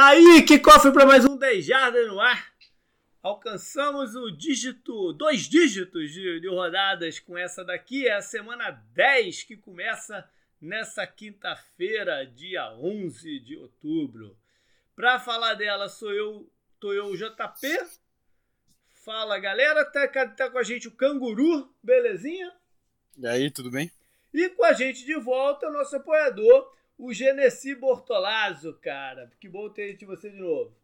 Tá aí, que cofre para mais um 10 Jardas no ar. Alcançamos o dígito, dois dígitos de, de, rodadas com essa daqui. É a semana 10 que começa nessa quinta-feira, dia 11 de outubro. Para falar dela, sou eu, tô eu, o JP. Fala galera, tá, tá com a gente o Canguru, belezinha? E aí, tudo bem? E com a gente de volta, nosso apoiador, o Genesi Bortolazzo, cara. Que bom ter de você de novo.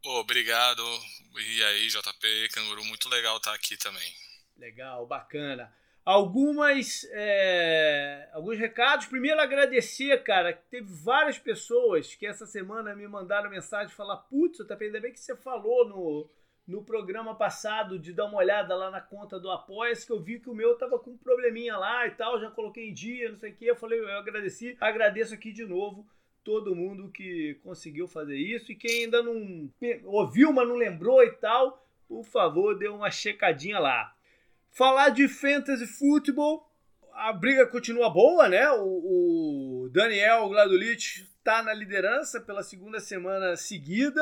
Pô, obrigado. E aí, JP, Canguru, muito legal estar aqui também. Legal, bacana. Algumas, é, alguns recados. Primeiro, agradecer, cara. Teve várias pessoas que essa semana me mandaram mensagem falar: Putz, JP, ainda bem que você falou no, no programa passado de dar uma olhada lá na conta do Apoia-se, que eu vi que o meu tava com um probleminha lá e tal, já coloquei em dia, não sei o que. Eu falei, eu agradeci, agradeço aqui de novo todo mundo que conseguiu fazer isso e quem ainda não ouviu, mas não lembrou e tal, por favor, dê uma checadinha lá. Falar de fantasy futebol, a briga continua boa, né? O, o Daniel Gladulich está na liderança pela segunda semana seguida.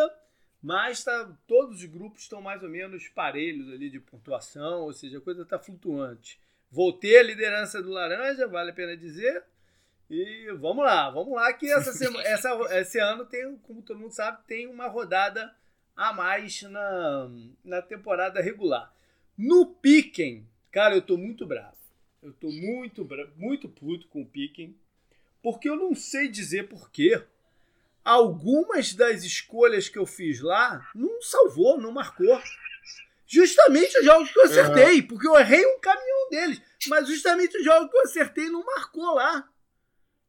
Mas tá, todos os grupos estão mais ou menos parelhos ali de pontuação, ou seja, a coisa está flutuante. Voltei à liderança do Laranja, vale a pena dizer. E vamos lá, vamos lá, que essa semana, essa, esse ano tem, como todo mundo sabe, tem uma rodada a mais na, na temporada regular. No Piquen, cara, eu tô muito bravo. Eu tô muito, muito puto com o Piquen, porque eu não sei dizer porquê algumas das escolhas que eu fiz lá não salvou, não marcou. Justamente os jogos que eu acertei, porque eu errei um caminhão deles. Mas justamente os jogos que eu acertei não marcou lá.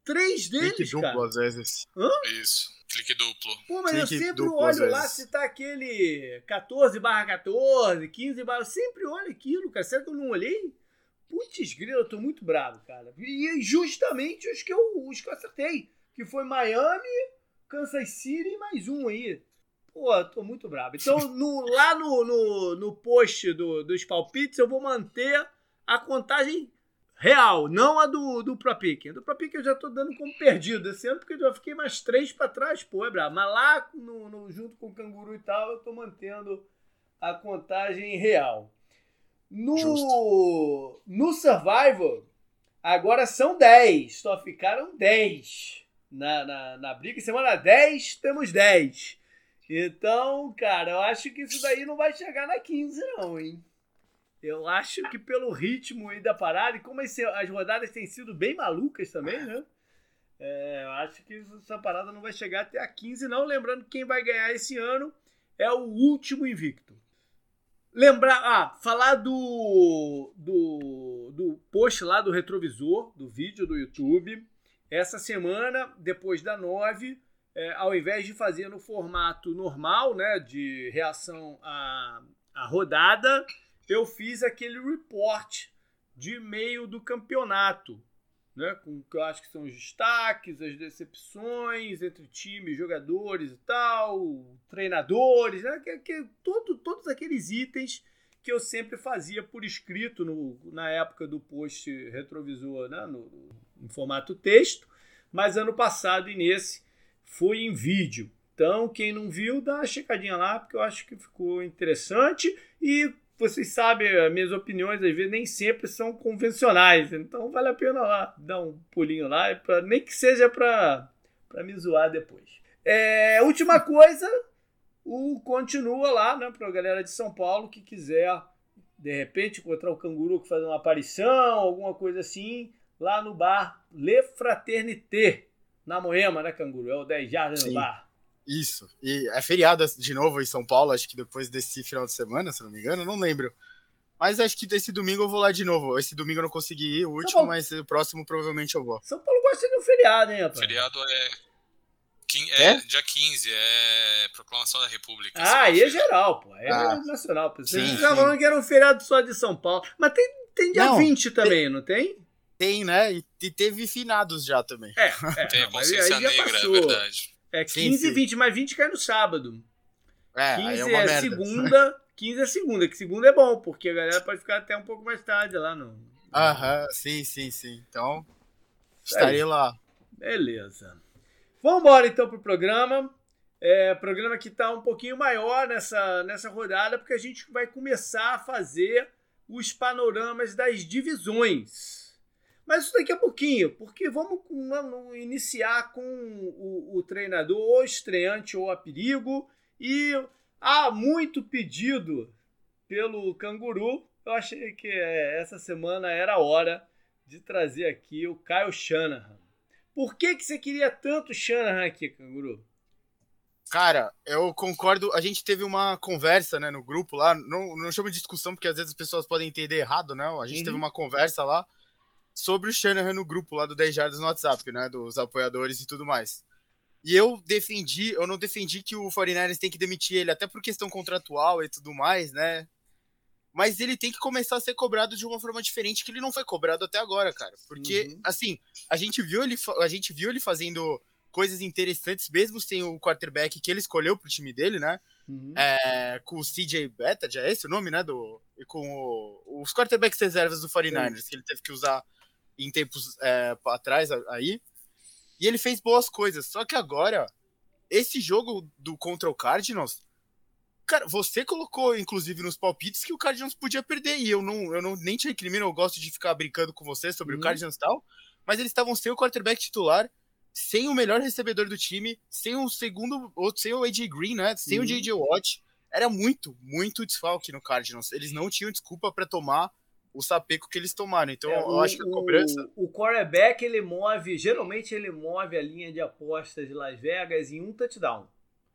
Três deles, Clique duplo, cara. às vezes. Hã? Isso. Clique duplo. Pô, mas Clique eu sempre duplo, olho lá se tá aquele 14 barra 14, 15 barra... Eu sempre olho aquilo, cara. Será que eu não olhei? Putz, grilo, eu tô muito bravo, cara. E justamente os que eu, os que eu acertei. Que foi Miami, Kansas City e mais um aí. Pô, tô muito bravo. Então, no, lá no, no, no post do, dos palpites, eu vou manter a contagem real, não a do, do Pro Pick. Do Pro Pick eu já tô dando como perdido esse ano, porque eu já fiquei mais três para trás. Pô, é bravo. Mas lá, no, no, junto com o Canguru e tal, eu tô mantendo a contagem real. No, no Survival, agora são 10. Só ficaram 10 na, na, na briga. Semana 10, temos 10. Então, cara, eu acho que isso daí não vai chegar na 15, não, hein? Eu acho que pelo ritmo aí da parada, e como esse, as rodadas têm sido bem malucas também, né? É, eu acho que essa parada não vai chegar até a 15, não. Lembrando que quem vai ganhar esse ano é o último invicto. Lembrar, ah, falar do, do, do post lá do retrovisor, do vídeo do YouTube. Essa semana, depois da 9, é, ao invés de fazer no formato normal, né, de reação à, à rodada, eu fiz aquele report de meio do campeonato, né, com que eu acho que são os destaques, as decepções entre times, jogadores e tal, treinadores, né, que, que, todo, todos aqueles itens que eu sempre fazia por escrito no, na época do post retrovisor, né, no, em formato texto, mas ano passado e nesse foi em vídeo. Então, quem não viu, dá uma checadinha lá, porque eu acho que ficou interessante e vocês sabem, as minhas opiniões às vezes nem sempre são convencionais, então vale a pena lá dar um pulinho lá, pra, nem que seja para me zoar depois. É, última coisa, o continua lá, né, para a galera de São Paulo que quiser de repente encontrar o canguru que faz uma aparição, alguma coisa assim, lá no bar Le Fraternité, na Moema, né, Canguru? É o 10 Jardas no bar. Isso. E é feriado de novo em São Paulo, acho que depois desse final de semana, se não me engano, não lembro. Mas acho que desse domingo eu vou lá de novo. Esse domingo eu não consegui ir, o último, mas o próximo provavelmente eu vou. São Paulo gosta de um feriado, hein, rapaz? Feriado é. É, é? dia 15, é Proclamação da República. Ah, aí é geral, pô. É ah. nacional. Vocês estavam falando que era um feriado só de São Paulo. Mas tem, tem dia não, 20 também, tem... não tem? Tem, né? E, teve finados já também. É, é tem a consciência negra, é passou. é verdade. É 15 e 20, mas 20 cai no sábado. É, 15 é, é segunda, 15 é segunda, que segunda é bom, porque a galera pode ficar até um pouco mais tarde lá no. Aham, sim, sim, sim. Então, estarei lá. Beleza. Vamos embora então pro programa. É, programa que está um pouquinho maior nessa, nessa rodada, porque a gente vai começar a fazer os panoramas das divisões. Mas isso daqui a pouquinho, porque vamos, vamos iniciar com o, o treinador, ou estreante ou a perigo. E há muito pedido pelo canguru. Eu achei que é, essa semana era a hora de trazer aqui o Kyle Shanahan. Por que, que você queria tanto Shanahan aqui, canguru? Cara, eu concordo. A gente teve uma conversa, né, no grupo lá. Não, não chamo de discussão, porque às vezes as pessoas podem entender errado, né? A gente uhum. teve uma conversa lá sobre o Shanahan no grupo lá do 10 Jardas no WhatsApp, né? Dos apoiadores e tudo mais. E eu defendi, eu não defendi que o 49ers tem que demitir ele, até por questão contratual e tudo mais, né? Mas ele tem que começar a ser cobrado de uma forma diferente que ele não foi cobrado até agora, cara. Porque, uhum. assim, a gente viu ele, a gente viu ele fazendo coisas interessantes, mesmo sem o quarterback que ele escolheu pro time dele, né? Uhum. É, com o CJ Beta, já é esse o nome, né? Do, e com o, os quarterbacks reservas do 49ers, que ele teve que usar em tempos é, atrás aí. E ele fez boas coisas. Só que agora, esse jogo do contra o Cardinals, cara, você colocou, inclusive, nos palpites que o Cardinals podia perder. E eu não, eu não nem te recrimino, eu gosto de ficar brincando com você sobre uhum. o Cardinals e tal. Mas eles estavam sem o quarterback titular sem o melhor recebedor do time, sem o segundo, sem o AJ Green, né? Sem uhum. o JJ Watt. Era muito, muito desfalque no Cardinals. Eles não tinham desculpa para tomar o sapeco que eles tomaram. Então, é, eu o, acho que a cobrança. O, o quarterback, ele move, geralmente ele move a linha de apostas de Las Vegas em um touchdown.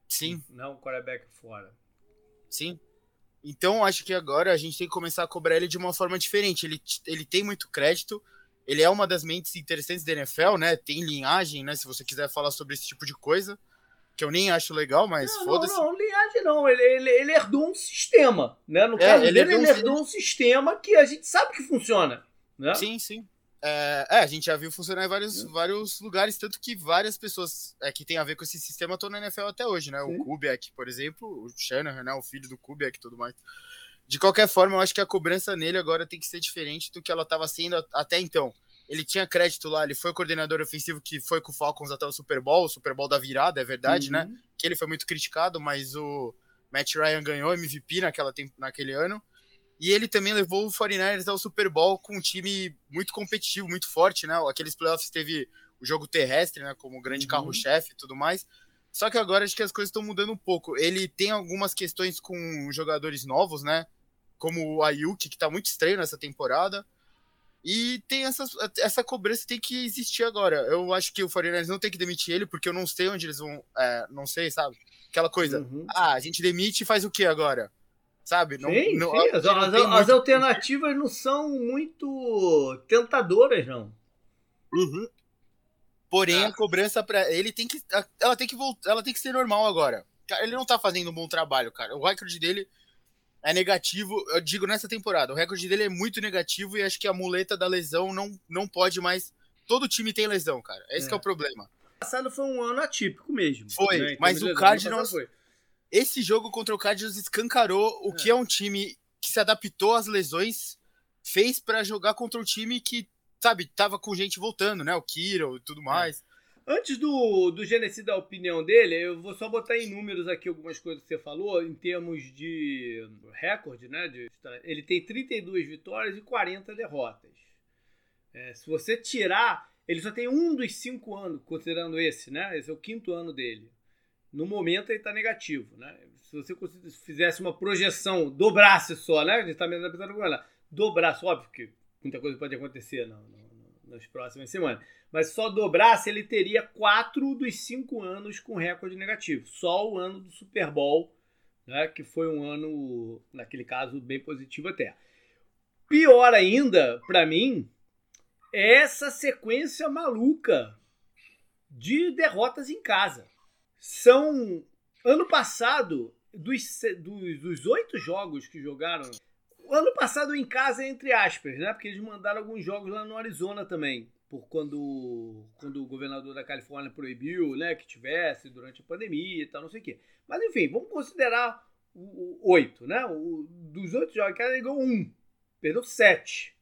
Sim. Não o quarterback fora. Sim. Então, acho que agora a gente tem que começar a cobrar ele de uma forma diferente. Ele, ele tem muito crédito ele é uma das mentes interessantes da NFL, né? Tem linhagem, né? Se você quiser falar sobre esse tipo de coisa, que eu nem acho legal, mas foda-se. Não, não, linhagem não. Ele, ele, ele, herdou um sistema, né? No é, caso ele dele, herdou ele herdou um... um sistema que a gente sabe que funciona, né? Sim, sim. É, é, a gente já viu funcionar em vários, vários lugares, tanto que várias pessoas é, que tem a ver com esse sistema estão na NFL até hoje, né? Sim. O Kubiak, por exemplo, o Shanahan, né? O filho do Kubiak e tudo mais. De qualquer forma, eu acho que a cobrança nele agora tem que ser diferente do que ela estava sendo até então. Ele tinha crédito lá, ele foi coordenador ofensivo que foi com o Falcons até o Super Bowl, o Super Bowl da virada, é verdade, né? uhum. né? Que ele foi muito criticado, mas o Matt Ryan ganhou MVP naquela, naquele ano. E ele também levou o 49ers ao Super Bowl com um time muito competitivo, muito forte, né? Aqueles playoffs teve o jogo terrestre, né? Como grande uhum. carro-chefe e tudo mais. Só que agora acho que as coisas estão mudando um pouco. Ele tem algumas questões com jogadores novos, né? Como o Ayuk, que tá muito estranho nessa temporada. E tem essa, essa cobrança tem que existir agora. Eu acho que o 49 não tem que demitir ele, porque eu não sei onde eles vão. É, não sei, sabe? Aquela coisa. Uhum. Ah, a gente demite e faz o que agora? Sabe? Não, sim, não, sim. As, as, muito... as, alternativas não são muito tentadoras, não. Uhum. Porém, ah. a cobrança para ele tem que. Ela tem que voltar. Ela tem que ser normal agora. Ele não tá fazendo um bom trabalho, cara. O recorde dele é negativo, eu digo nessa temporada. O recorde dele é muito negativo e acho que a muleta da lesão não, não pode mais. Todo time tem lesão, cara. Esse é. é o problema. O passado foi um ano atípico mesmo. Foi, né? mas o Cardinals. Esse jogo contra o Cardinals escancarou o é. que é um time que se adaptou às lesões, fez para jogar contra um time que, sabe, tava com gente voltando, né? O Kiro e tudo é. mais. Antes do, do dar a opinião dele, eu vou só botar em números aqui algumas coisas que você falou, em termos de recorde, né? De, ele tem 32 vitórias e 40 derrotas. É, se você tirar, ele só tem um dos cinco anos, considerando esse, né? Esse é o quinto ano dele. No momento ele está negativo, né? Se você fizesse uma projeção, dobrasse só, né? A gente está com ela, dobrasse, óbvio que muita coisa pode acontecer não, nas próximas semanas mas só dobrasse, ele teria quatro dos cinco anos com recorde negativo. Só o ano do Super Bowl, né, que foi um ano, naquele caso, bem positivo até. Pior ainda, para mim, é essa sequência maluca de derrotas em casa. São. Ano passado, dos, dos, dos oito jogos que jogaram. Ano passado em casa, entre aspas, né? Porque eles mandaram alguns jogos lá no Arizona também por quando, quando o governador da Califórnia proibiu né, que tivesse durante a pandemia e tal, não sei o quê. Mas enfim, vamos considerar oito, né? O, dos oito jogos, ele ganhou um, perdeu sete.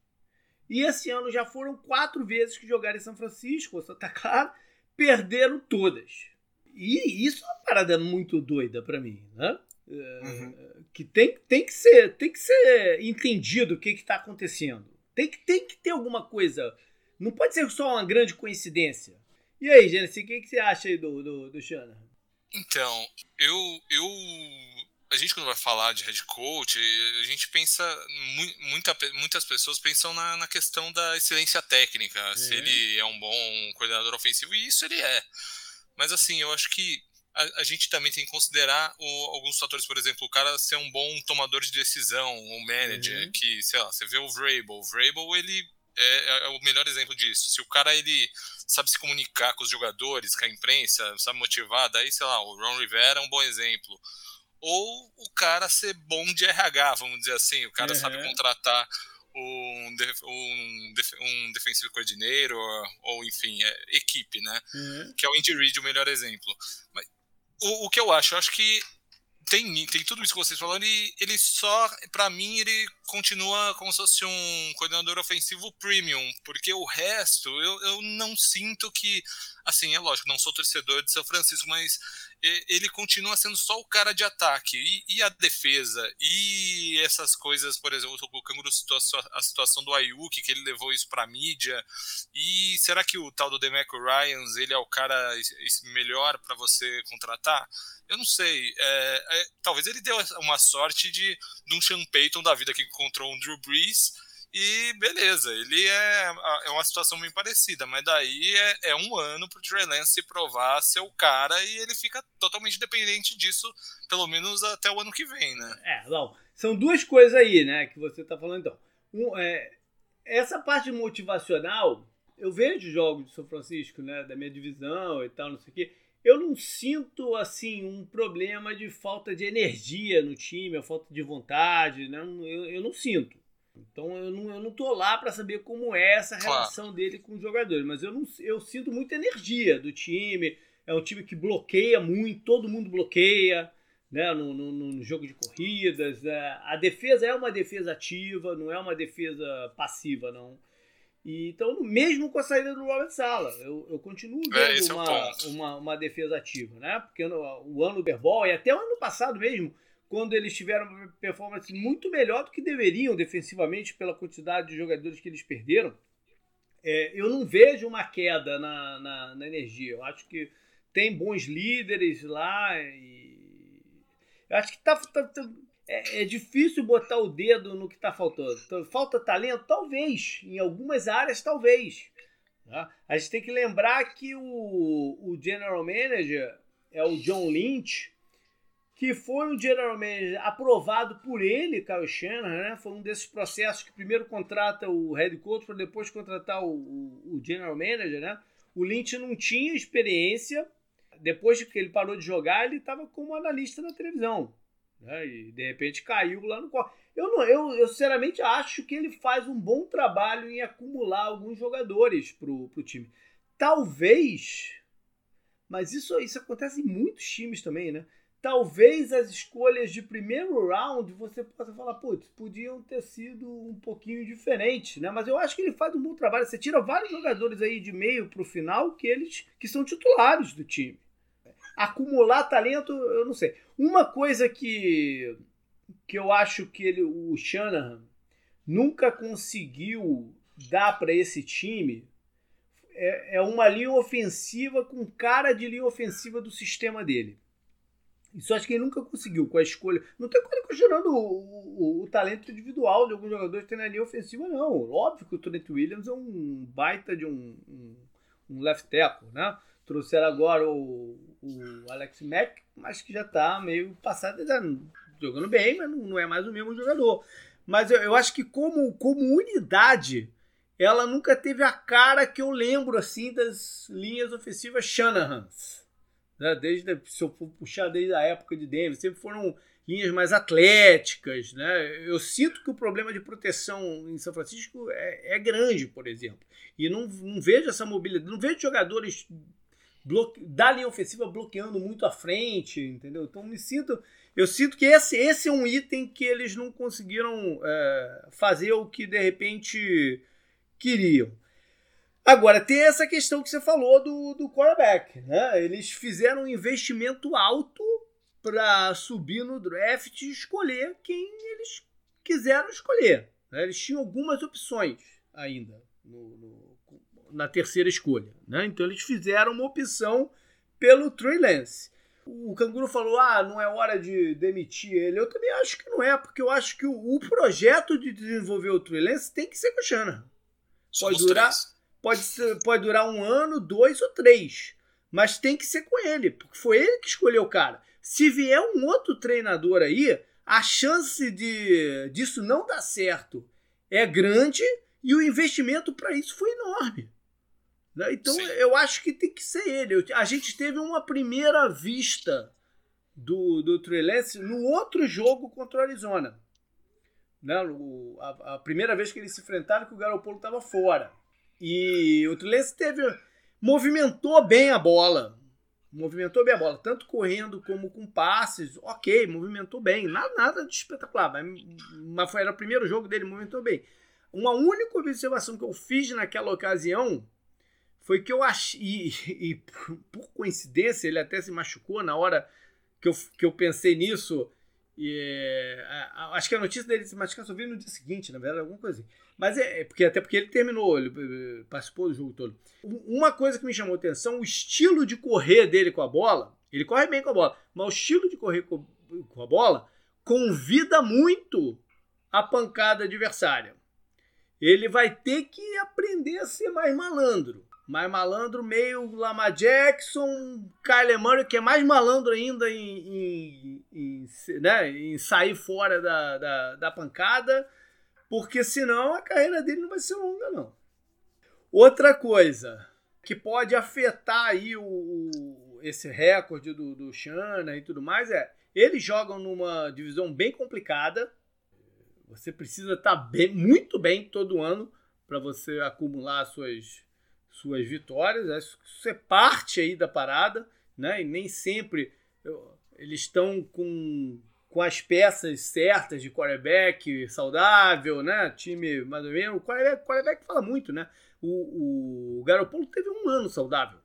E esse ano já foram quatro vezes que jogaram em São Francisco, ou Santa Clara, perderam todas. e isso é uma parada muito doida para mim, né? Uhum. Que tem, tem, que ser, tem que ser entendido o que está acontecendo. Tem que, tem que ter alguma coisa. Não pode ser só uma grande coincidência. E aí, Gênesis, o que, que você acha aí do, do, do Shanahan? Então, eu, eu. A gente, quando vai falar de head coach, a gente pensa. Muita, muitas pessoas pensam na, na questão da excelência técnica, é. se ele é um bom coordenador ofensivo, e isso ele é. Mas, assim, eu acho que a, a, gente também tem que considerar o, alguns fatores, por exemplo, o cara ser um bom tomador de decisão, um manager, uhum. que, sei lá, você vê o Vrabel. O Vrabel, ele é, é, o melhor exemplo disso. Se o cara, ele sabe se comunicar com os jogadores, com a imprensa, sabe motivar, daí, sei lá, o Ron Rivera é um bom exemplo. Ou o cara ser bom de RH, vamos dizer assim, o cara uhum. sabe contratar um, um, um defensive coordineiro, ou, ou enfim, é, equipe, né? Uhum. Que é o Indy Reid o melhor exemplo. Mas o, o que eu acho, eu acho que tem, tem tudo isso que vocês falaram, e ele só, para mim, ele continua como se fosse um coordenador ofensivo premium, porque o resto eu, eu não sinto que. Assim, é lógico, não sou torcedor de São Francisco, mas ele continua sendo só o cara de ataque. E, e a defesa, e essas coisas, por exemplo, o Canguru citou a situação do Ayuk, que ele levou isso pra mídia. E será que o tal do Demeco Ryans, ele é o cara melhor para você contratar? Eu não sei. É, é, talvez ele deu uma sorte de, de um Sean Payton da vida que encontrou um Drew Brees e beleza, ele é, é uma situação bem parecida, mas daí é, é um ano pro Trey Lance provar ser o cara e ele fica totalmente dependente disso, pelo menos até o ano que vem, né? É, não. São duas coisas aí, né, que você tá falando então. Um, é, essa parte motivacional, eu vejo jogos de São Francisco, né, da minha divisão e tal, não sei o quê. Eu não sinto assim um problema de falta de energia no time, a falta de vontade, né? eu, eu não sinto. Então eu não, eu não tô lá para saber como é essa relação claro. dele com os jogadores, mas eu, não, eu sinto muita energia do time. É um time que bloqueia muito, todo mundo bloqueia né, no, no, no jogo de corridas. Né? A defesa é uma defesa ativa, não é uma defesa passiva, não. E, então, mesmo com a saída do Robert Sala, eu, eu continuo é, vendo é, uma, uma, uma, defesa ativa, né? Porque no, o ano do Berbol e até o ano passado mesmo, quando eles tiveram uma performance muito melhor do que deveriam defensivamente pela quantidade de jogadores que eles perderam, é, eu não vejo uma queda na, na, na, energia. Eu acho que tem bons líderes lá e eu acho que tá, tá, tá é, é, difícil botar o dedo no que está faltando. Então, falta talento? Talvez. Em algumas áreas, talvez. Tá? A gente tem que lembrar que o, o general manager é o John Lynch que foi um general manager aprovado por ele, Kyle Shanahan, né? Foi um desses processos que primeiro contrata o head coach para depois contratar o, o, o, general manager, né? O Lynch não tinha experiência. Depois que ele parou de jogar, ele estava como analista na televisão. Né? E de repente caiu lá no corpo. Eu, não, eu, eu sinceramente acho que ele faz um bom trabalho em acumular alguns jogadores pro, pro time. Talvez, mas isso, isso acontece em muitos times também, né? Talvez as escolhas de primeiro round você possa falar, putz, podiam ter sido um pouquinho diferentes, né? Mas eu acho que ele faz um bom trabalho. Você tira vários jogadores aí de meio para o final que eles que são titulares do time. Acumular talento, eu não sei. Uma coisa que que eu acho que ele, o Shanahan nunca conseguiu dar para esse time é, é uma linha ofensiva com cara de linha ofensiva do sistema dele. Isso acho que ele nunca conseguiu com a escolha. Não tem coisa questionando o, o, o, talento individual de alguns jogadores que na linha ofensiva, não. Óbvio que o Trent Williams é um baita de um, um, um left tackle, né? Trouxeram agora o, o Alex Mack, mas que já está meio passado, tá jogando bem, mas não, não, é mais o mesmo jogador. Mas eu, eu acho que como, como unidade, ela nunca teve a cara que eu lembro assim das linhas ofensivas Shanahan's né? Desde, se eu for puxar desde a época de Denver, sempre foram linhas mais atléticas, né? Eu sinto que o problema de proteção em São Francisco é, é grande, por exemplo. E não, não vejo essa mobilidade, não vejo jogadores bloque... da linha ofensiva bloqueando muito à frente, entendeu? Então me sinto, eu sinto que esse, esse é um item que eles não conseguiram é, fazer o que de repente queriam. Agora, tem essa questão que você falou do, do quarterback. Né? Eles fizeram um investimento alto para subir no draft e escolher quem eles quiseram escolher. Né? Eles tinham algumas opções ainda no, no, na terceira escolha. Né? Então, eles fizeram uma opção pelo Trey Lance. O Canguru falou: ah, não é hora de demitir ele. Eu também acho que não é, porque eu acho que o, o projeto de desenvolver o Trey Lance tem que ser com o Shannon. Pode durar. Três pode, ser, pode durar um ano, dois ou três. Mas tem que ser com ele, porque foi ele que escolheu o cara. Se vier um outro treinador aí, a chance de disso não dar certo é grande e o investimento para isso foi enorme. Né? Então Sim. eu acho que tem que ser ele. A gente teve uma primeira vista do, do Trey Lance no outro jogo contra o Arizona. Né? O, a, a, primeira vez que eles se enfrentaram, que o Garoppolo estava fora. E o Trelance teve. movimentou bem a bola. Movimentou bem a bola, tanto correndo como com passes. Ok, movimentou bem. Nada, nada de espetacular, mas, mas foi, era o primeiro jogo dele, movimentou bem. Uma única observação que eu fiz naquela ocasião foi que eu achei. E, e, por coincidência, ele até se machucou na hora que eu, que eu pensei nisso. E, é, acho que a notícia dele se machucar só veio no dia seguinte, na verdade, alguma coisa assim. Mas é, é porque até porque ele terminou, ele eh, participou do jogo todo. Uma coisa que me chamou atenção, o estilo de correr dele com a bola. Ele corre bem com a bola, mas o estilo de correr com, com a bola convida muito a pancada adversária. Ele vai ter que aprender a ser mais malandro. Mais malandro, meio Lama Jackson, Kyler Murray, que é mais malandro ainda em, em, em, né, em sair fora da, da, da pancada porque senão a carreira dele não vai ser longa, não. Outra coisa que pode afetar aí o, esse recorde do, do e tudo mais é eles jogam numa divisão bem complicada. Você precisa estar tá bem, muito bem todo ano para você acumular suas, suas vitórias. Isso é parte aí da parada, né? E nem sempre eles estão com com as peças certas de quarterback saudável, né? Time mais ou menos. O quarterback, quarterback fala muito, né? O, o Garoppolo teve um ano saudável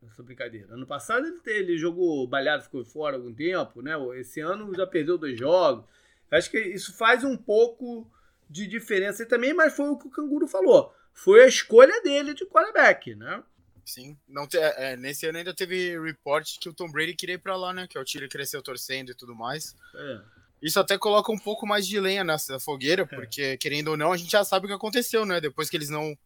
nessa brincadeira. Ano passado ele, ele jogou balhado, ficou fora algum tempo, né? Esse ano já perdeu dois jogos. Acho que isso faz um pouco de diferença também, mas foi o que o Canguru falou. Foi a escolha dele de quarterback, né? Sim. Não te, é, é, nesse ano ainda teve report que o Tom Brady queria ir pra lá, né? Que é o tiro cresceu torcendo e tudo mais. É. Isso até coloca um pouco mais de lenha nessa fogueira, é. porque, querendo ou não, a gente já sabe o que aconteceu, né? Depois que eles não.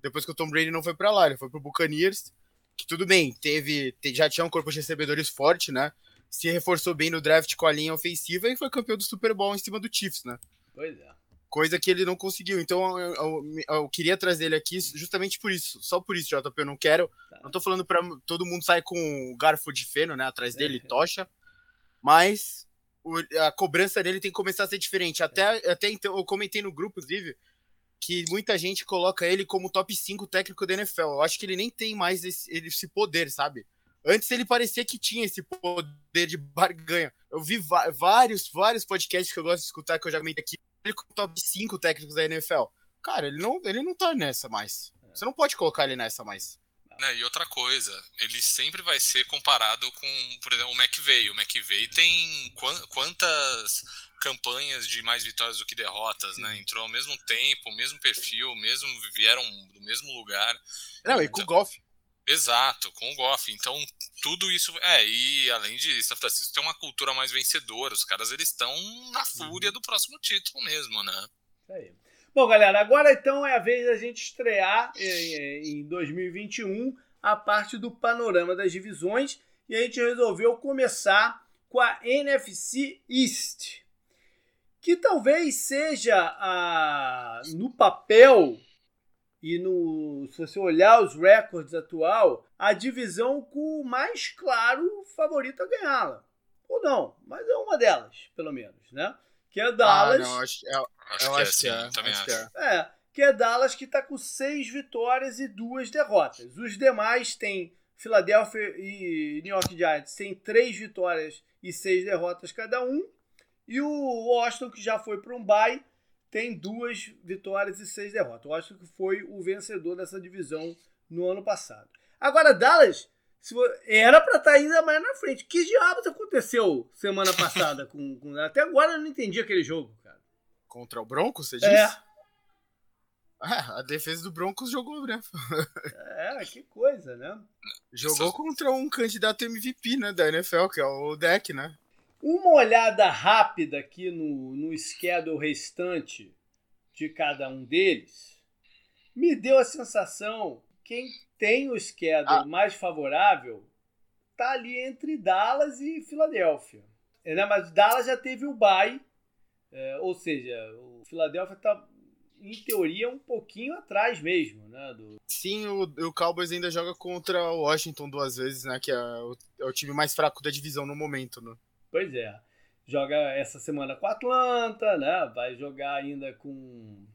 Depois que o Tom Brady não foi para lá, ele foi pro Buccaneers. Que tudo bem, teve. Já tinha um corpo de recebedores forte, né? Se reforçou bem no draft com a linha ofensiva e foi campeão do Super Bowl em cima do Chiefs, né? Pois é coisa que ele não conseguiu. Então eu, eu, eu, queria trazer ele aqui justamente por isso, só por isso, JP. Eu não quero, tá. não tô falando para todo mundo sair com garfo de feno, né, atrás dele, é. tocha, mas o, a cobrança dele tem que começar a ser diferente. Até, é. até então, eu comentei no grupo, inclusive, que muita gente coloca ele como top 5 técnico da NFL. Eu acho que ele nem tem mais esse, esse poder, sabe? Antes ele parecia que tinha esse poder de barganha. Eu vi vários, vários podcasts que eu gosto de escutar, que eu já comentei aqui, ele com top 5 técnicos da NFL. Cara, ele não, ele não tá nessa mais. Você não pode colocar ele nessa mais. É, e outra coisa, ele sempre vai ser comparado com, por exemplo, o McVeigh. O McVeigh tem quantas campanhas de mais vitórias do que derrotas, né? Entrou ao mesmo tempo, mesmo perfil, mesmo vieram do mesmo lugar. Não, e com o então Goff. Exato, com o Goff. Então, tudo isso. É, e além de São Francisco tem uma cultura mais vencedora. Os caras eles estão na fúria uhum. do próximo título mesmo, né? Isso aí. Bom, galera, agora então é a vez da gente estrear em 2021 a parte do panorama das divisões e a gente resolveu começar com a NFC East, que talvez seja a, no papel e no, se você olhar os recordes atual, a divisão com o mais claro favorito a ganhá-la. Ou não, mas é uma delas, pelo menos, né? Que é Dallas. Ah, não, acho, eu, acho eu que acho que é, também acho. Que é. é, que é Dallas que está com seis vitórias e duas derrotas. Os demais têm Philadelphia e New York Giants têm três vitórias e seis derrotas cada um. E o Washington, que já foi para um bye, tem duas vitórias e seis derrotas. Eu acho que foi o vencedor dessa divisão no ano passado. Agora, Dallas era para estar tá ainda mais na frente. Que diabos aconteceu semana passada com, com. Até agora eu não entendi aquele jogo, cara. Contra o Broncos, você disse? É. Ah, a defesa do Broncos jogou, né? É, que coisa, né? Jogou contra um candidato MVP, né, da NFL, que é o Deck, né? Uma olhada rápida aqui no, no schedule restante de cada um deles me deu a sensação quem tem o schedule ah. mais favorável tá ali entre Dallas e Filadélfia. É, né? Mas Dallas já teve o bye, é, ou seja, o Filadélfia tá em teoria um pouquinho atrás mesmo, né? Do... Sim, o, o Cowboys ainda joga contra o Washington duas vezes, né? Que é o, é o time mais fraco da divisão no momento, né? Pois é. Joga essa semana com Atlanta, né? Vai jogar ainda com.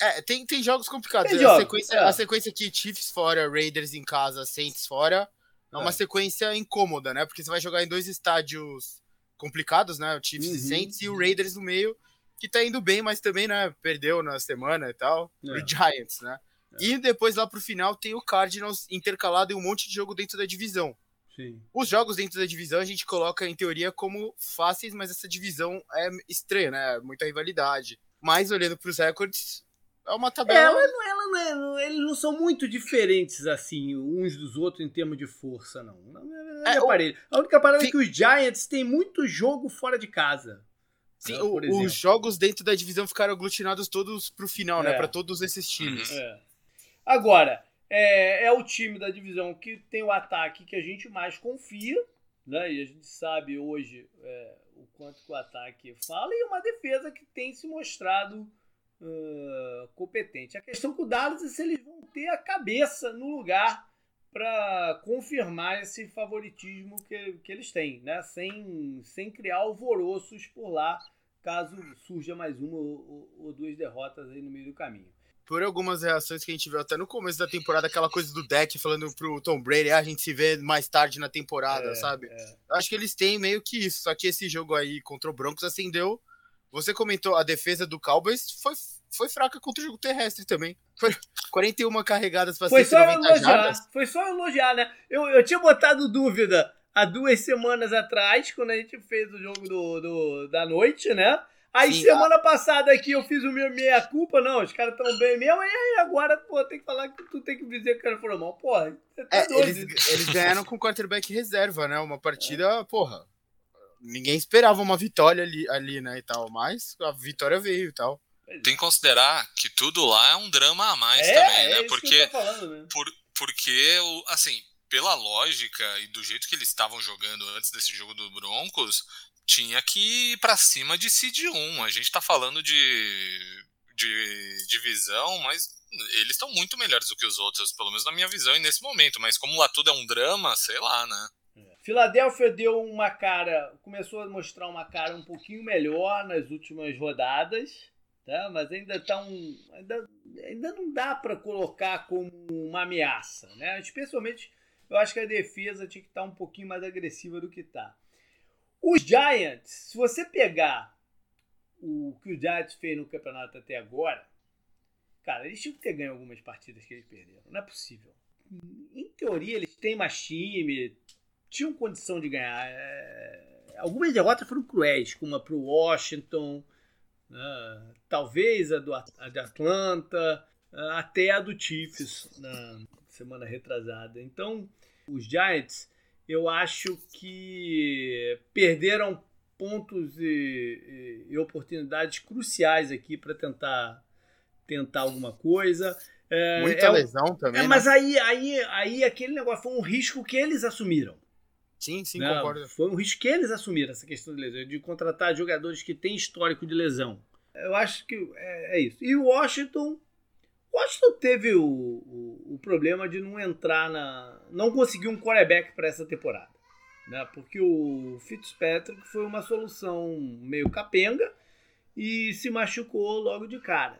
É, é tem, tem jogos complicados. Tem a, jogos, sequência, é. a sequência aqui, Chiefs fora, Raiders em casa, Saints fora. É uma é. sequência incômoda, né? Porque você vai jogar em dois estádios complicados, né? O Chiefs uhum. e Saints e o Raiders no meio, que tá indo bem, mas também, né? Perdeu na semana e tal. É. O Giants, né? É. E depois lá pro final tem o Cardinals intercalado em um monte de jogo dentro da divisão. Sim. Os jogos dentro da divisão a gente coloca em teoria como fáceis, mas essa divisão é estranha, né? Muita rivalidade. Mas olhando para os recordes, é uma tabela. Ela não, ela não é, eles não são muito diferentes assim, uns dos outros em termos de força, não. É, é, aparelho. A única parada é que os Giants têm muito jogo fora de casa. Sim, né, o, os jogos dentro da divisão ficaram aglutinados todos pro final, né? é. né? Para todos esses times. É. Agora, é, é o time da divisão que tem o ataque que a gente mais confia, né? E a gente sabe hoje é, o quanto que o ataque fala, e uma defesa que tem se mostrado uh, competente. A questão com o Dallas é se eles vão ter a cabeça no lugar para confirmar esse favoritismo que, que eles têm, né? Sem, sem criar alvoroços por lá, caso surja mais uma ou, ou duas derrotas aí no meio do caminho por algumas reações que a gente viu até no começo da temporada, aquela coisa do deck falando pro Tom Brady, ah, a gente se vê mais tarde na temporada, é, sabe? É. Acho que eles têm meio que isso, só que esse jogo aí contra o Broncos acendeu. Você comentou, a defesa do Cowboys foi, foi fraca contra o jogo terrestre também. Foi 41 carregadas para 190 jardas. Foi só elogiar, né? Eu, eu tinha botado dúvida há duas semanas atrás, quando a gente fez o jogo do, do da noite, né? Aí Sim, semana a... passada aqui eu fiz o meu meia culpa, não, os caras estão bem mesmo, e aí agora, pô, tem que falar que tu tem que dizer que o cara falou mal. Porra, tá é, eles, eles, ganharam com quarterback reserva, né? Uma partida, é. porra. Ninguém esperava uma vitória ali, ali, né, e tal, mas a vitória veio e tal. Tem que considerar que tudo lá é um drama a mais é, também, né? É porque, falando, né? por, porque, assim, pela lógica e do jeito que eles estavam jogando antes desse jogo do Broncos, tinha que ir para cima de Seed 1. A gente tá falando de, de divisão, mas eles estão muito melhores do que os outros, pelo menos na minha visão e nesse momento. Mas como lá tudo é um drama, sei lá, né? É. Filadélfia deu uma cara, começou a mostrar uma cara um pouquinho melhor nas últimas rodadas, tá? Mas ainda tá um, ainda, ainda não dá para colocar como uma ameaça, né? Especialmente, eu acho que a defesa tinha que estar tá um pouquinho mais agressiva do que tá. Os Giants, se você pegar o que o Giants fez no campeonato até agora, cara, eles tinham que ter ganho algumas partidas que eles perderam. Não é possível. Em teoria, eles têm mais time, tinham condição de ganhar. É... Algumas derrotas foram cruéis, como a pro Washington, né? talvez a, do, a de Atlanta, até a do Chiefs na semana retrasada. Então, os Giants eu acho que perderam pontos e, e, e oportunidades cruciais aqui para tentar tentar alguma coisa. É, Muita é, lesão também. É, né? Mas aí, aí, aí aquele negócio foi um risco que eles assumiram. Sim, sim, né? concordo. Foi um risco que eles assumiram, essa questão de lesão, de contratar jogadores que têm histórico de lesão. Eu acho que é, é isso. E o Washington Washington teve o, o, o, problema de não entrar na. não conseguir um quarterback para essa temporada. Né? Porque o Fitzpatrick foi uma solução meio capenga e se machucou logo de cara.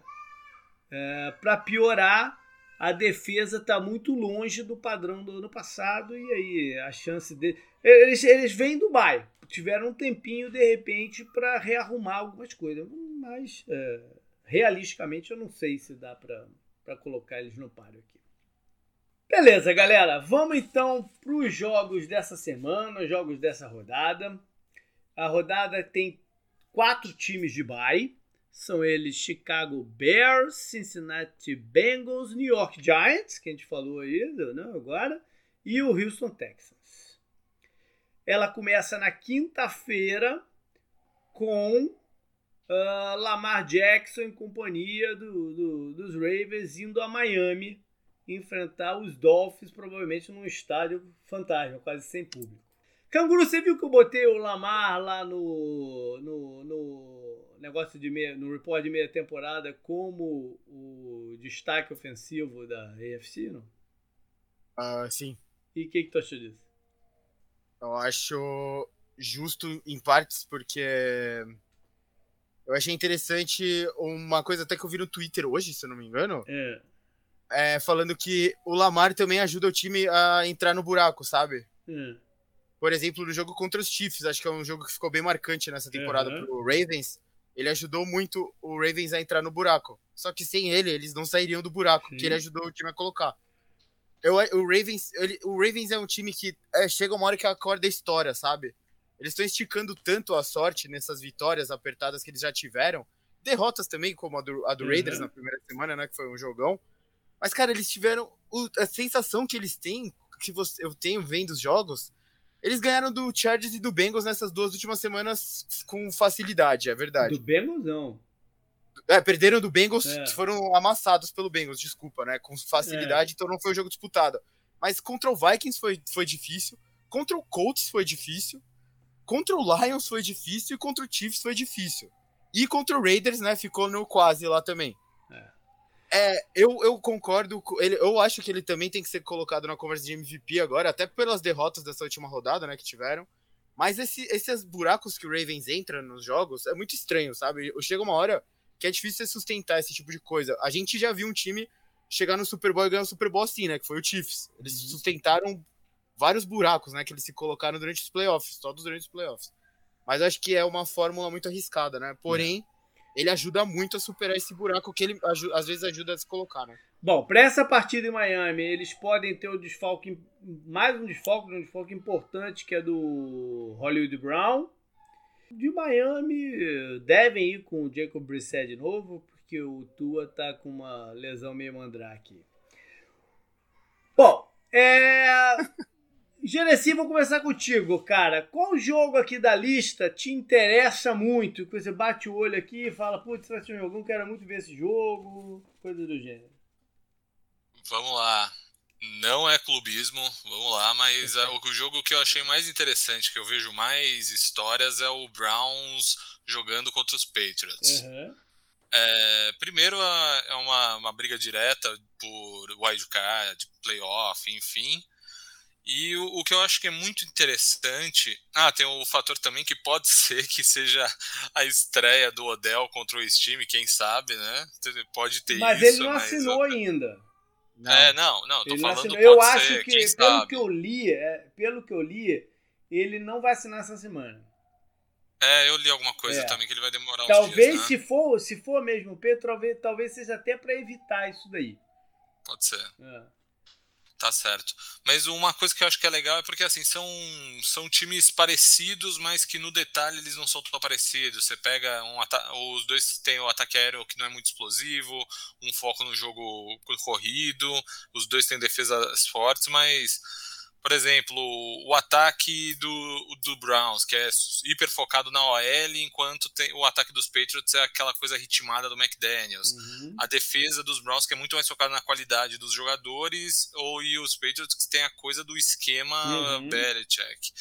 É, para piorar, a defesa está muito longe do padrão do ano passado e aí a chance de. Eles, eles vêm do bairro, tiveram um tempinho de repente para rearrumar algumas coisas, mas. É realisticamente eu não sei se dá para colocar eles no páreo aqui. Beleza, galera. Vamos então para os jogos dessa semana, jogos dessa rodada. A rodada tem quatro times de bye. São eles Chicago Bears, Cincinnati Bengals, New York Giants, que a gente falou aí né, agora, e o Houston Texans. Ela começa na quinta-feira com uh, Lamar Jackson em companhia do, do, dos Ravens indo a Miami enfrentar os Dolphins, provavelmente num estádio fantasma, quase sem público. Canguru, você viu que eu botei o Lamar lá no, no, no negócio de meia, no report de meia temporada como o destaque ofensivo da AFC, não? Uh, sim. E o que, que tu achou disso? Eu acho justo em partes, porque eu achei interessante uma coisa até que eu vi no Twitter hoje, se eu não me engano. É. É, falando que o Lamar também ajuda o time a entrar no buraco, sabe? É. Por exemplo, no jogo contra os Chiefs, acho que é um jogo que ficou bem marcante nessa temporada uhum. pro Ravens. Ele ajudou muito o Ravens a entrar no buraco. Só que sem ele, eles não sairiam do buraco, Sim. que ele ajudou o time a colocar. Eu, o, Ravens, ele, o Ravens é um time que é, chega uma hora que acorda a história, sabe? Eles estão esticando tanto a sorte nessas vitórias apertadas que eles já tiveram. Derrotas também, como a do, a do uhum. Raiders na primeira semana, né? Que foi um jogão. Mas, cara, eles tiveram. O, a sensação que eles têm, que você, eu tenho vendo os jogos, eles ganharam do Chargers e do Bengals nessas duas últimas semanas com facilidade, é verdade. Do Bengals, não. É, perderam do Bengals, é. foram amassados pelo Bengals, desculpa, né? Com facilidade, é. então não foi um jogo disputado. Mas contra o Vikings foi, foi difícil, contra o Colts foi difícil, contra o Lions foi difícil e contra o Chiefs foi difícil. E contra o Raiders, né, ficou no quase lá também. É, eu, eu concordo. Ele, eu acho que ele também tem que ser colocado na conversa de MVP agora, até pelas derrotas dessa última rodada, né, que tiveram. Mas esse, esses buracos que o Ravens entra nos jogos é muito estranho, sabe? Chega uma hora que é difícil você sustentar esse tipo de coisa. A gente já viu um time chegar no Super Bowl e ganhar o Super Bowl assim, né? Que foi o Chiefs. Eles uhum. sustentaram vários buracos, né? Que eles se colocaram durante os playoffs, todos durante os playoffs. Mas acho que é uma fórmula muito arriscada, né? Porém, ele ajuda muito a superar esse buraco que ele às vezes ajuda a se colocar, né? Bom, para essa partida em Miami, eles podem ter o desfalque, mais um desfalque, um desfalque importante que é do Hollywood Brown. De Miami, devem ir com o Jacob Brissett de novo, porque o Tua tá com uma lesão meio mandrake. Bom, é. Genesi, vou começar contigo, cara. Qual jogo aqui da lista te interessa muito? Que você bate o olho aqui e fala, putz, vai ser um jogo, quero muito ver esse jogo, coisa do gênero. Vamos lá. Não é clubismo, vamos lá, mas é, o jogo que eu achei mais interessante, que eu vejo mais histórias, é o Browns jogando contra os Patriots. Uhum. É, primeiro é uma, uma briga direta por wildcard, playoff, enfim. E o, o, que eu acho que é muito interessante. Ah, tem o fator também que pode ser que seja a estreia do Odell contra o Steam, quem sabe, né? Pode ter mas isso. Ele não assinou ainda. Não. É, não, não, tô ele falando não Eu acho ser, que, pelo sabe. que eu li, é, pelo que eu li, ele não vai assinar essa semana. É, eu li alguma coisa é. também que ele vai demorar talvez dias, né? se for, se for mesmo o Pedro, talvez, talvez seja até para evitar isso daí. Pode ser. É. Tá certo. Mas uma coisa que eu acho que é legal é porque assim, são, são times parecidos, mas que no detalhe eles não são tão parecidos. Você pega um os dois têm o ataque aéreo que não é muito explosivo, um foco no jogo corrido, os dois têm defesas fortes, mas por exemplo, o ataque do, do Browns, que é hiper focado na OL, enquanto tem, o ataque dos Patriots é aquela coisa ritmada do McDaniels. Uhum. A defesa dos Browns, que é muito mais focada na qualidade dos jogadores, ou e os Patriots, que tem a coisa do esquema uhum. Belichick.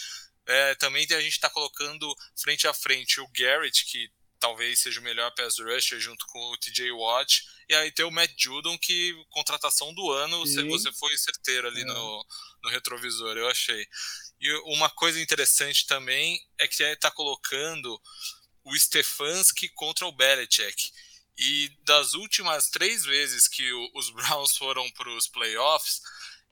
É, também a gente está colocando frente a frente o Garrett, que talvez seja o melhor pass rusher junto com o TJ Watt. E aí tem o Matt Judon, que contratação do ano, se você foi certeiro ali é. no, no retrovisor, eu achei. E uma coisa interessante também é que está colocando o Stefanski contra o Belichick. E das últimas três vezes que o, os Browns foram para os playoffs,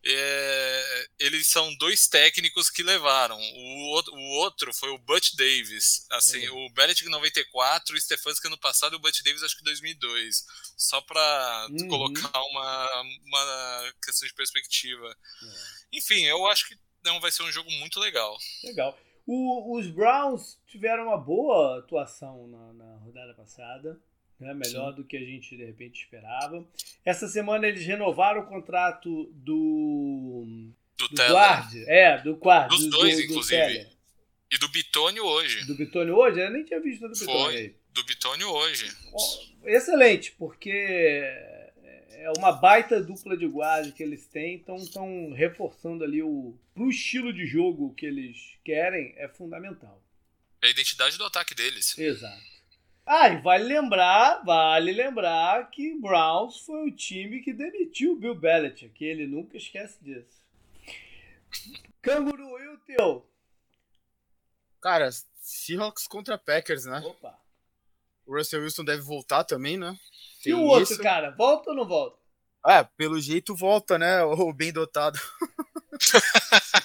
é, eles são dois técnicos que levaram. O, o outro foi o Butch Davis. Assim, uhum. O Belichick 94, o Stefanski ano passado e o Butch Davis acho que 2002. Só para uhum. colocar uma, uma questão de perspectiva. Uhum. Enfim, eu acho que não vai ser um jogo muito legal. Legal. O, os Browns tiveram uma boa atuação na, na rodada passada né? melhor Sim. do que a gente de repente esperava. Essa semana eles renovaram o contrato do. Do, do Guard. É, do Guard. Dos do, dois, do, inclusive. e do Bitônio hoje. Do Bitônio hoje? Eu nem tinha visto do Bitônio. Foi, do Bitônio hoje. Excelente, porque é uma baita dupla de guarda que eles têm, então estão reforçando ali o pro estilo de jogo que eles querem é fundamental. É a identidade do ataque deles. Exato. Ah, e vale lembrar, vale lembrar que Browns foi o time que demitiu o Bill Belichick, que ele nunca esquece disso. Canguru, e o teu? Cara, Seahawks contra Packers, né? Opa. O Russell Wilson deve voltar também, né? Tem e o outro, isso. cara? Volta ou não volta? É, pelo jeito volta, né? O bem dotado.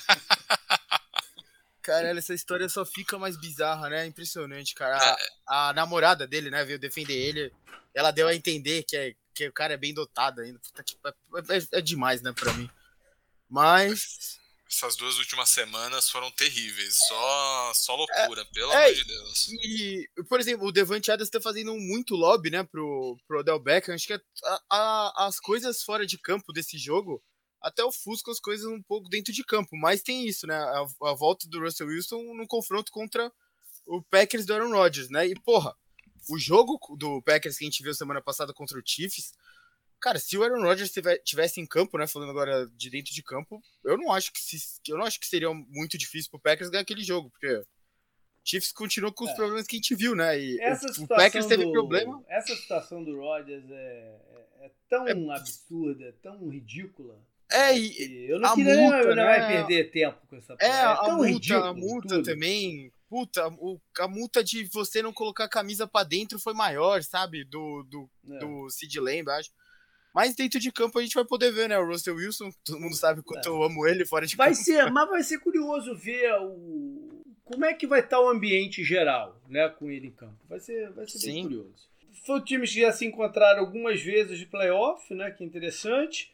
Caralho, essa história só fica mais bizarra, né? Impressionante, cara. A, é. a, namorada dele, né, veio defender ele. Ela deu a entender que, é, que o cara é bem dotado ainda. Puta que é, é demais, né, pra mim. Mas. Essas duas últimas semanas foram terríveis. Só, só loucura, é, pelo é, amor de Deus. E, por exemplo, o Devante Adams tá fazendo muito lobby, né, pro, pro Odell Beckham. Acho que a, a, as coisas fora de campo desse jogo até ofusca as coisas um pouco dentro de campo. Mas tem isso, né? A, a volta do Russell Wilson no confronto contra o Packers do Aaron Rodgers, né? E, porra, o jogo do Packers que a gente viu semana passada contra o Chiefs, cara, se o Aaron Rodgers tivesse em campo, né, falando agora de dentro de campo, eu não acho que se, eu não acho que seria muito difícil pro Packers ganhar aquele jogo, porque Chiefs continua com os é. problemas que a gente viu, né? E o, o Packers teve do, problema. Essa situação do Rodgers é, é, é tão é, absurda, tão ridícula. É, e eu não queria multa, não né? vai perder tempo com essa É, é a multa, a multa tudo. também. Puta, o, a multa de você não colocar a camisa para dentro foi maior, sabe? Do, do, é. do Sid Lamb, acho. Mas dentro de campo a gente vai poder ver, né? O Russell Wilson, todo mundo sabe quanto é. eu amo ele fora de vai campo. Ser, mas vai ser curioso ver o, como é que vai estar o ambiente geral, né? Com ele em campo. Vai ser, vai ser bem curioso. Foi o time que já se encontraram algumas vezes de playoff, né? Que interessante.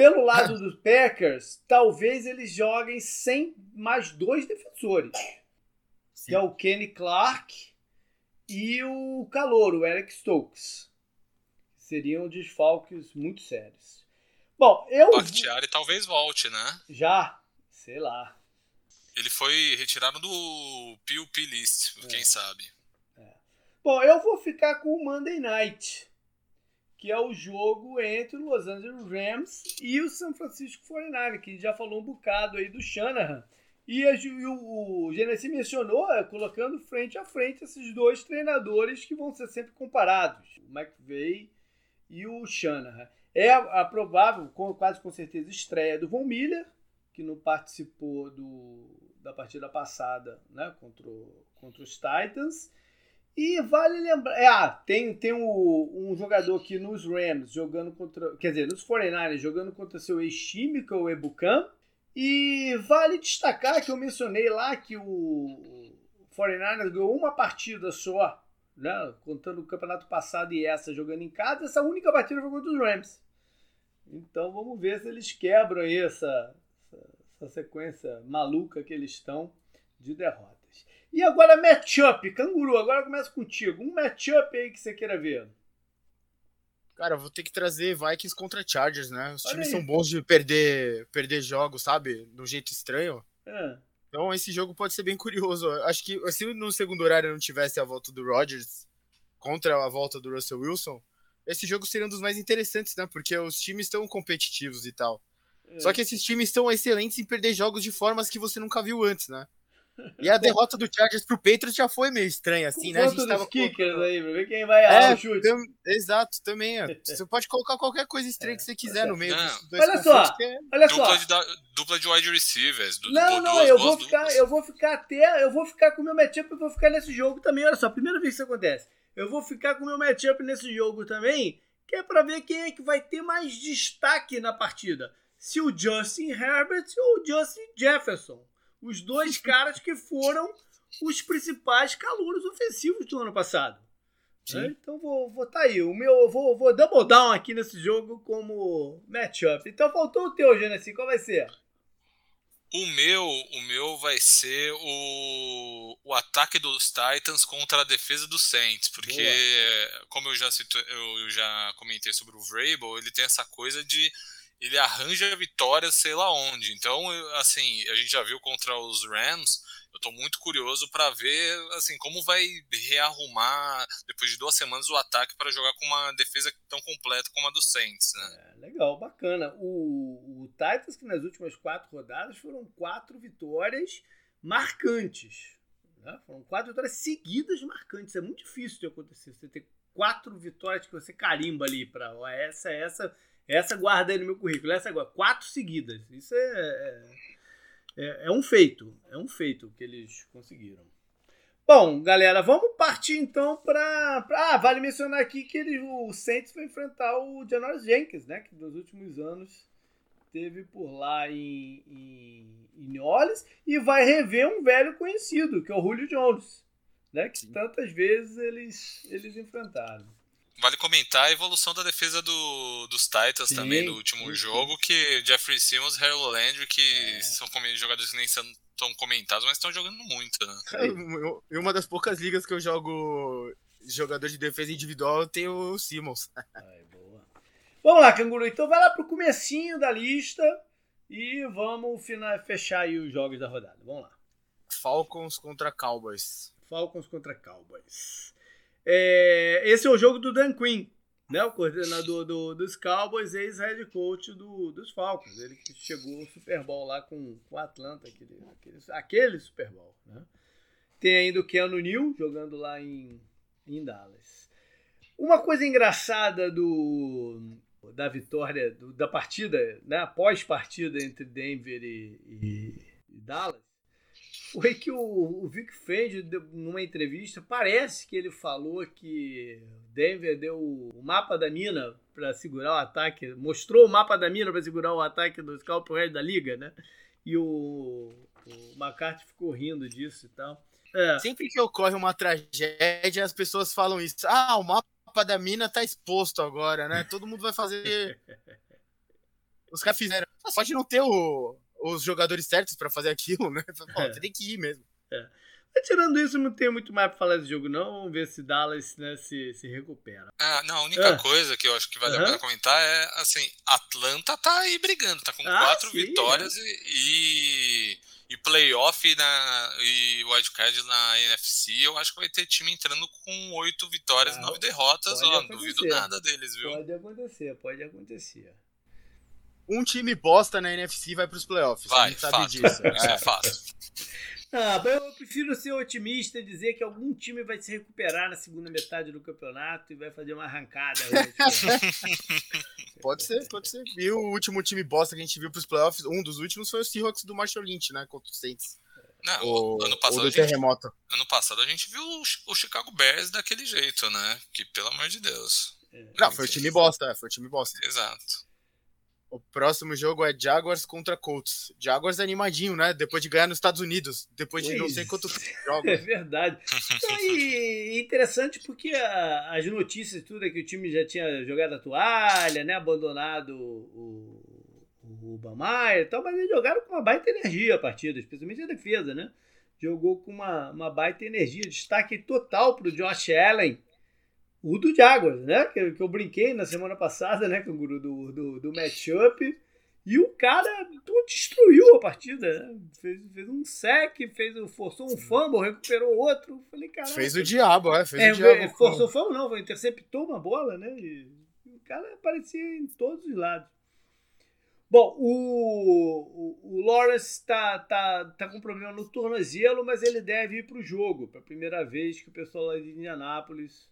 Pelo lado dos Packers, talvez eles joguem sem mais dois defensores. Sim. Que é o Kenny Clark e o Calouro, o Eric Stokes. Seriam desfalques muito sérios. Bom, eu. Bakhtiari talvez volte, né? Já? Sei lá. Ele foi retirado do PUP List, é. quem sabe. É. Bom, eu vou ficar com o Monday Night que é o jogo entre o Los Angeles Rams e o San Francisco 49 que já falou um bocado aí do Shanahan. E, a, e o, o Genesi mencionou, é, colocando frente a frente esses dois treinadores que vão ser sempre comparados, o McVay e o Shanahan. É a, a provável, com, quase com certeza, estreia do Von Miller, que não participou do, da partida passada né, contra, contra os Titans. E vale lembrar. É, ah, tem, tem um, um jogador aqui nos Rams jogando contra. Quer dizer, nos 49ers jogando contra seu ex-time, que é o Ebucam. E vale destacar que eu mencionei lá que o 49ers ganhou uma partida só, né? Contando o campeonato passado e essa jogando em casa. Essa única partida foi contra os Rams. Então vamos ver se eles quebram aí essa, essa sequência maluca que eles estão de derrota. E agora matchup, canguru, agora começa contigo. Um matchup aí que você queira ver. Cara, eu vou ter que trazer Vikings contra Chargers, né? Os Olha times aí. são bons de perder, perder jogos, sabe? De um jeito estranho. É. Então esse jogo pode ser bem curioso. Acho que se no segundo horário não tivesse a volta do Rodgers contra a volta do Russell Wilson, esse jogo seria um dos mais interessantes, né? Porque os times estão competitivos e tal. É. Só que esses times estão excelentes em perder jogos de formas que você nunca viu antes, né? E a derrota do Chargers pro Patriots já foi meio estranha, assim, né? A gente tava kickers com... aí, pra ver quem vai é, o chute. Tam... Exato, também. Você pode colocar qualquer coisa estranha é, que você quiser no meio dos dois Olha só, é... olha dupla só. De, da, dupla de wide receivers. Do, não, não, duas, eu, vou ficar, eu vou ficar até. Eu vou ficar com o meu matchup e vou ficar nesse jogo também. Olha só, primeira vez que isso acontece. Eu vou ficar com o meu matchup nesse jogo também, que é pra ver quem é que vai ter mais destaque na partida. se o Justin Herbert ou o Justin Jefferson. Os dois caras que foram os principais calouros ofensivos do ano passado. Né? Então vou, vou tá aí. O meu, vou, vou double down aqui nesse jogo como matchup. Então faltou o teu, Genesi. Qual vai ser? O meu, o meu vai ser o, o ataque dos Titans contra a defesa dos Saints, porque Boa. como eu já cito, eu já comentei sobre o Vrabel, ele tem essa coisa de ele arranja vitórias sei lá onde. Então, assim, a gente já viu contra os Rams, eu estou muito curioso para ver assim como vai rearrumar depois de duas semanas o ataque para jogar com uma defesa tão completa como a do Saints. Né? É, legal, bacana. O, o Titans que nas últimas quatro rodadas foram quatro vitórias marcantes. Né? Foram quatro vitórias seguidas marcantes. É muito difícil de acontecer. Você ter quatro vitórias que você carimba ali para essa, essa, essa guarda aí no meu currículo. Essa agora, quatro seguidas. Isso é, é é, é um feito, é um feito que eles conseguiram. Bom, galera, vamos partir então para. Ah, vale mencionar aqui que ele, o Saints vai enfrentar o Janoris Jenkins, né? Que nos últimos anos teve por lá em, em, em Orleans e vai rever um velho conhecido, que é o Julio Jones, né? Que Sim. tantas vezes eles, eles enfrentaram. Vale comentar a evolução da defesa do, dos Titans sim, também no último sim, jogo, que Jeffrey Simmons e Harold Landry, que é. são jogadores que nem são tão comentados, mas estão jogando muito, né? Em uma das poucas ligas que eu jogo jogador de defesa individual, tem o Simmons. Ai, boa. Vamos lá, Canguru. Então vai lá pro comecinho da lista e vamos fechar aí os jogos da rodada. Vamos lá. Falcons contra Cowboys. Falcons contra Cowboys. É, esse é o jogo do Dan Quinn, né? o coordenador do, dos Cowboys, ex-head coach do, dos Falcons. Ele que chegou ao Super Bowl lá com o Atlanta, aquele, aquele, aquele Super Bowl. Né? Tem ainda o Keanu Neal jogando lá em, em Dallas. Uma coisa engraçada do, da vitória, do, da partida, né? após partida entre Denver e, e, e Dallas, foi que o, o Vic Fendi, numa entrevista, parece que ele falou que Denver deu o mapa da mina para segurar o ataque, mostrou o mapa da mina para segurar o ataque dos Cowboys da liga, né? E o, o McCarthy ficou rindo disso e tal. É. Sempre que ocorre uma tragédia, as pessoas falam isso. Ah, o mapa da mina tá exposto agora, né? Todo mundo vai fazer. Os caras fizeram. Pode não ter o, os jogadores certos para fazer aquilo, né? Pô, é. tem que ir mesmo. É. Mas tirando isso, não tem muito mais pra falar desse jogo, não. Vamos ver se Dallas né, se, se recupera. Ah, não, a única ah. coisa que eu acho que vale uhum. a pena comentar é assim, Atlanta tá aí brigando, tá com ah, quatro sim, vitórias é. e, e playoff na, e wildcard na NFC. Eu acho que vai ter time entrando com oito vitórias ah, nove derrotas. Ó, não duvido nada deles, viu? Pode acontecer, pode acontecer um time bosta na NFC vai para os playoffs. Vai, a gente sabe fato. disso. Isso é, é fácil. Ah, eu prefiro ser otimista e dizer que algum time vai se recuperar na segunda metade do campeonato e vai fazer uma arrancada. pode ser, pode ser. E o último time bosta que a gente viu para os playoffs, um dos últimos foi o Seahawks do Marshall Lynch, né? Contra os Saints. Não, o, ano passado, o terremoto. Gente, ano passado a gente viu o Chicago Bears daquele jeito, né? Que pelo amor de Deus. É, Não, foi o time bosta, é, foi o time bosta. Exato. O próximo jogo é Jaguars contra Colts. Jaguars é animadinho, né? Depois de ganhar nos Estados Unidos. Depois de pois não sei quantos jogos. É verdade. e interessante porque a, as notícias tudo é que o time já tinha jogado a toalha, né? Abandonado o, o, o Bamaia e tal, mas eles jogaram com uma baita energia a partida, especialmente a defesa, né? Jogou com uma, uma baita energia. Destaque total para o Josh Allen o do Jaguars, né? Que, que eu brinquei na semana passada, né? Com o guru do, do, do matchup. E o cara destruiu a partida, né? Fez, fez um sec, fez, forçou um fumble, recuperou outro. Falei, caralho. Fez o diabo, é. Fez é, o diabo. Forçou o fumble, não, interceptou uma bola, né? E o cara aparecia em todos os lados. Bom, o, o, o Lawrence está tá, tá com problema no tornozelo, mas ele deve ir para o jogo. Para a primeira vez que o pessoal lá de Indianápolis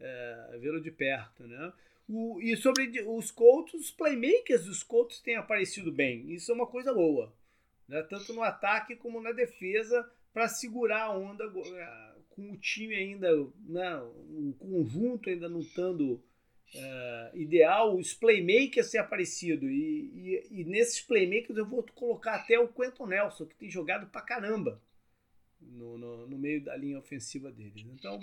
é, vê-lo de perto, né? O, e sobre os Colts, os playmakers dos Colts têm aparecido bem. Isso é uma coisa boa, né? Tanto no ataque como na defesa para segurar a onda é, com o time ainda, né? o conjunto ainda não estando uh, ideal os playmakers ser aparecido. E, e, e, nesses playmakers eu vou colocar até o Quentin Nelson, que tem jogado pra caramba no, no, no meio da linha ofensiva deles. Então,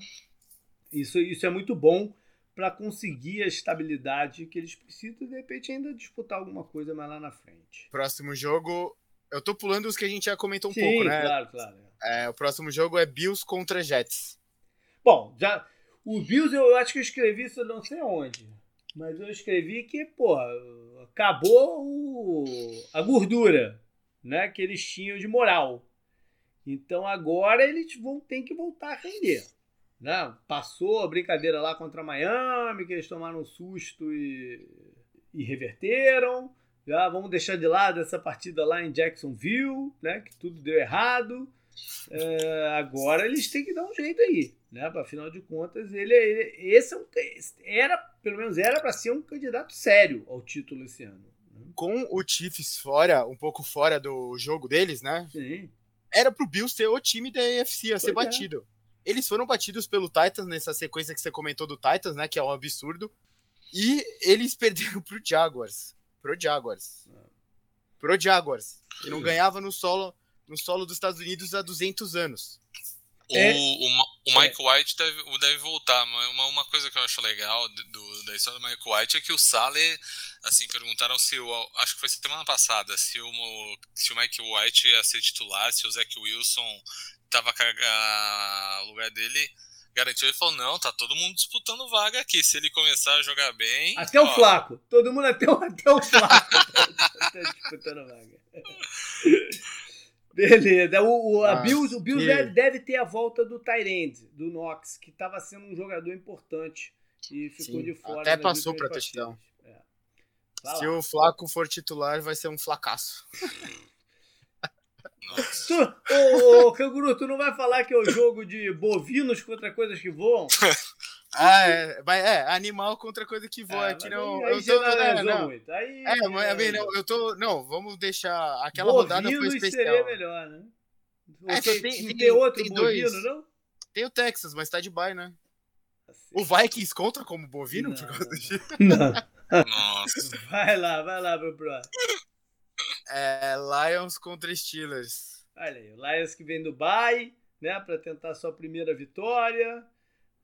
isso, isso é muito bom para conseguir a estabilidade que eles precisam e de repente ainda disputar alguma coisa mais lá na frente. Próximo jogo, eu tô pulando os que a gente já comentou um Sim, pouco, né? Claro, claro. É, o próximo jogo é Bills contra Jets. Bom, já o Bills eu acho que eu escrevi isso não sei onde, mas eu escrevi que, pô, acabou o, a gordura, né, que eles tinham de moral. Então agora eles vão ter que voltar a render. Né? Passou a brincadeira lá contra Miami, que eles tomaram um susto e, e reverteram. Já vamos deixar de lado essa partida lá em Jacksonville, né? Que tudo deu errado. É, agora eles têm que dar um jeito aí, né? Afinal de contas, ele, ele esse é um, era, pelo menos era para ser um candidato sério ao título esse ano. Né? Com o Chiefs fora, um pouco fora do jogo deles, né? Sim. Era pro Bills ser o time da AFC a pois ser é. Eles foram batidos pelo Titans nessa sequência que você comentou do Titans, né? Que é um absurdo. E eles perderam pro Jaguars. Pro Jaguars. Pro Jaguars. Que não ganhava no solo, no solo dos Estados Unidos há 200 anos. É. O, o, o, Mike White deve, deve voltar, mas uma, uma coisa que eu acho legal do, da história do Mike White é que o Sale, assim, perguntaram se o. Acho que foi semana passada, se o, se o Mike White ia ser titular, se o Zach Wilson tava a lugar dele garantiu. Ele falou: não, tá todo mundo disputando vaga aqui. Se ele começar a jogar bem. Até ó, o Flaco. Todo mundo até o, até o Flaco tá disputando vaga. Beleza. O, o, a ah, Bills, o Bills deve, deve, ter a volta do Tyrande, do Knox, que estava sendo um jogador importante e ficou Sim, de fora. Até passou para touchdown. É. Se lá. o Flaco for titular, vai ser um Tu, ô, ô, Canguru, tu não vai falar que é o jogo de bovinos contra coisas que voam? ah, é, é, animal contra coisa que voa. É, aqui não. Aí, eu tô, é, não. Muito. Aí, é, mas é, não, eu tô. Não, vamos deixar. Aquela rodada foi especial. seria melhor, né? É, tem, tem, tem, outro tem bovino, dois. não? Tem o Texas, mas tá de bye, né? Assim. O Vikings conta como bovino não, por causa disso? Não. Nossa. Vai lá, vai lá, meu próximo. É, Lions contra Steelers. Olha aí, o Lions que vem do bye, né, para tentar sua primeira vitória.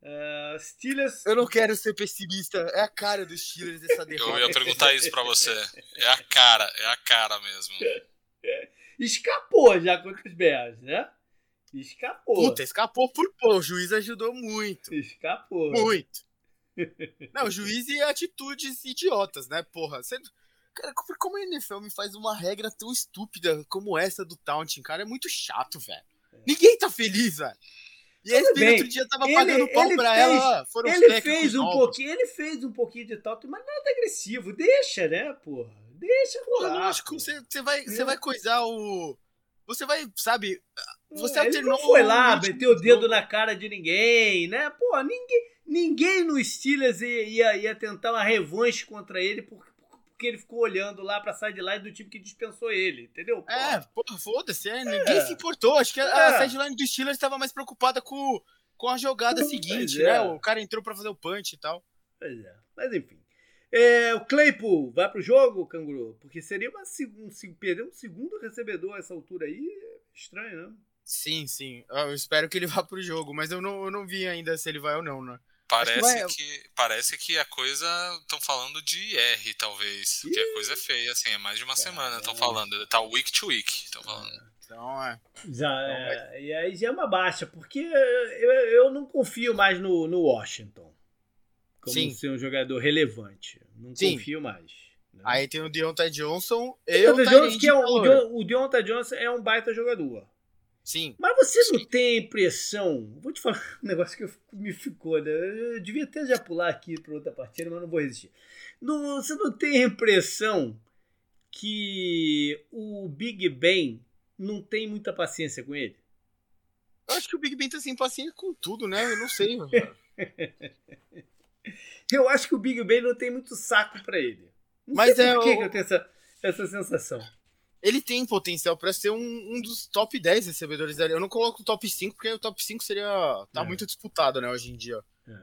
Uh, Steelers. Eu não quero ser pessimista, é a cara dos Steelers essa derrota. Eu ia perguntar isso para você. É a cara, é a cara mesmo. Escapou já contra os Bears, né? Escapou. Puta, escapou por pô. O juiz ajudou muito. Escapou. Muito. Não, juiz e atitudes idiotas, né? Porra, você. Cara, como a NFL me faz uma regra tão estúpida como essa do taunting, cara? É muito chato, velho. É. Ninguém tá feliz, velho. E a SPN outro dia tava ele, pagando pau pra fez, ela. Foram ele fez um pouquinho, ele fez um pouquinho de taunting, mas nada agressivo. Deixa, né, porra? Deixa rolar. Lógico, você, você, vai, você vai coisar o. Você vai, sabe. Você é, alternou. Ele não foi lá, meteu o dedo na cara de ninguém, né? Pô, ninguém, ninguém no Steelers ia, ia, ia tentar uma revanche contra ele porque porque ele ficou olhando lá pra sideline do time que dispensou ele, entendeu? Porra. É, porra, foda-se, é, ninguém é. se importou. Acho que a, é. a sideline do Steelers estava mais preocupada com, com a jogada seguinte, né? O cara entrou pra fazer o punch e tal. Pois é, mas enfim. É, o Claypool vai pro jogo, Canguru? Porque seria uma, um, perder um segundo recebedor a essa altura aí, é estranho, né? Sim, sim. Eu espero que ele vá pro jogo, mas eu não, eu não vi ainda se ele vai ou não, né? Parece que, vai... que, parece que a coisa. Estão falando de R, talvez. Porque a coisa é feia, assim, é mais de uma semana estão falando. Tá week to week, estão falando. Então é. Já, então, é, e aí já é uma baixa, porque eu, eu não confio mais no, no Washington. Como Sim. ser um jogador relevante. Não Sim. confio mais. Né? Aí tem o Deontay Johnson e o Johnson, que é o, o Deontay Johnson é um baita jogador. Sim. Mas você Sim. não tem a impressão. Vou te falar um negócio que me ficou, né? Eu devia até já pular aqui para outra partida, mas não vou resistir. Não, você não tem a impressão que o Big Ben não tem muita paciência com ele? Eu acho que o Big Ben tá sem paciência com tudo, né? Eu não sei. eu acho que o Big Ben não tem muito saco para ele. Não mas é por que, o... que eu tenho essa, essa sensação ele tem potencial para ser um, um, dos top 10 recebedores da Eu não coloco o top 5, porque o top 5 seria. tá é. muito disputado, né, hoje em dia. É.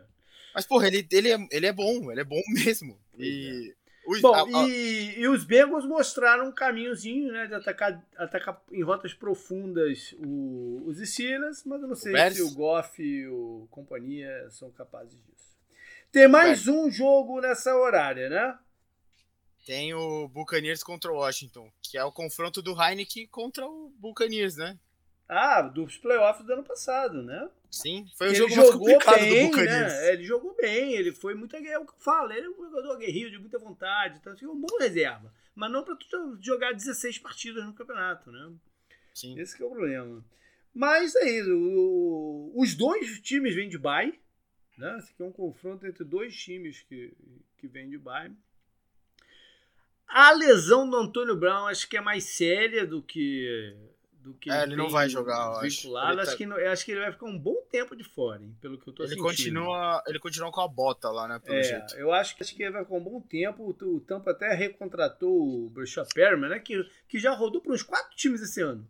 Mas, porra, ele, ele, é, ele é bom, ele é bom mesmo. E. Os, bom, a, a... E, e, os Bengals mostraram um caminhozinho, né, de atacar, atacar em rotas profundas o, os Steelers, mas eu não sei o se o Goff e o companhia são capazes disso. Tem mais um jogo nessa horária, né? Tem o Buccaneers contra o Washington, que é o confronto do Heineken contra o Buccaneers, né? Ah, dos playoffs do ano passado, né? Sim, foi o ele jogo mais complicado bem, do Buccaneers. Né? Ele jogou bem, ele foi muito. É o que eu falo, ele é um jogador aguerrido, de muita vontade, então assim, um bom reserva. Mas não para jogar 16 partidas no campeonato, né? Sim. Esse é o problema. Mas é isso. O, os dois times vêm de bye. Né? Esse aqui é um confronto entre dois times que, que vêm de bye. A lesão do Antônio Brown acho que é mais séria do que do que é, ele não vai jogar, vinculado. Acho, tá... que não, acho que ele vai ficar um bom tempo de fora, hein, pelo que eu tô ele sentindo. Continua, ele continua com a bota lá, né, pelo é, jeito. Eu acho que, acho que ele vai ficar um bom tempo. O, o Tampa até recontratou o Brashad Perman, né, que, que já rodou para uns quatro times esse ano.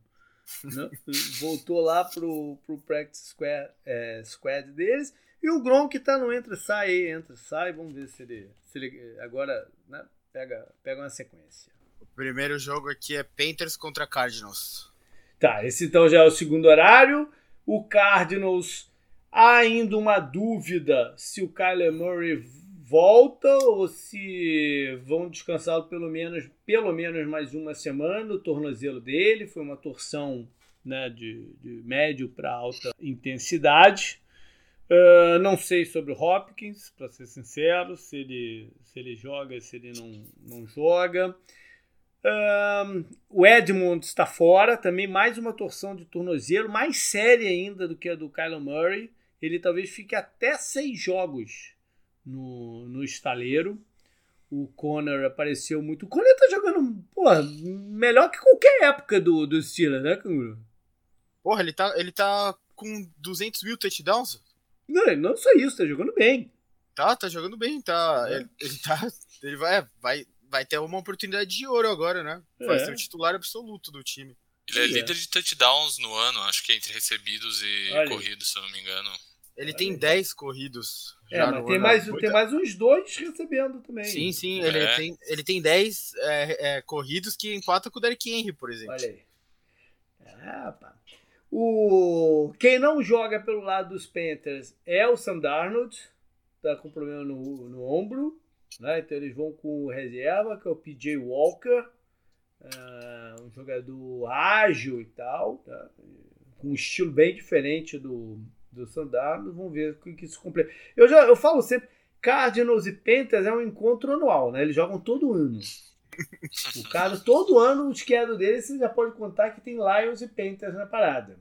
Né? Voltou lá pro, pro practice squad, é, squad deles. E o Gronk tá no entra sai, entra sai. Vamos ver se ele, se ele agora né, pega, pega uma sequência. O primeiro jogo aqui é Panthers contra Cardinals. Tá, esse então já é o segundo horário. O Cardinals, ainda uma dúvida se o Kyler Murray volta ou se vão descansá-lo pelo menos, pelo menos mais uma semana. O tornozelo dele foi uma torção né, de, de médio para alta intensidade. Uh, não sei sobre o Hopkins, para ser sincero, se ele, se ele joga, se ele não, não joga. Um, o Edmund está fora, também mais uma torção de tornozelo, mais séria ainda do que a do Kyler Murray. Ele talvez fique até seis jogos no, no estaleiro. O Conor apareceu muito. O Conor tá jogando, porra, melhor que qualquer época do, do Steelers, né, Canguru? Porra, ele tá, ele tá com 200 mil touchdowns? Não, não só isso, tá jogando bem. Tá, tá jogando bem, tá. É. Ele, ele, tá. Ele vai, vai, vai ter uma oportunidade de ouro agora, né? Vai é. ser o titular absoluto do time. Ele é, é líder de touchdowns no ano, acho que entre recebidos e Olha. corridos, se eu não me engano. Ele tem 10 corridos. É, mas tem mais, tem mais uns dois recebendo também. Sim, sim. Ele, é. tem, ele tem 10 é, é, corridos que empata com o Derrick Henry, por exemplo. Olha aí. Ah, pá. O... Quem não joga pelo lado dos Panthers é o Sam Darnold. Tá com problema no, no ombro. Né? Então eles vão com reserva, que é o PJ Walker, uh, um jogador ágil e tal, tá? com um estilo bem diferente do, do Sandarno. Vamos ver o que isso completa. Eu, já, eu falo sempre, Cardinals e Panthers é um encontro anual, né? Eles jogam todo ano. O cara, todo ano, o esquerdo dele, você já pode contar que tem Lions e Panthers na parada.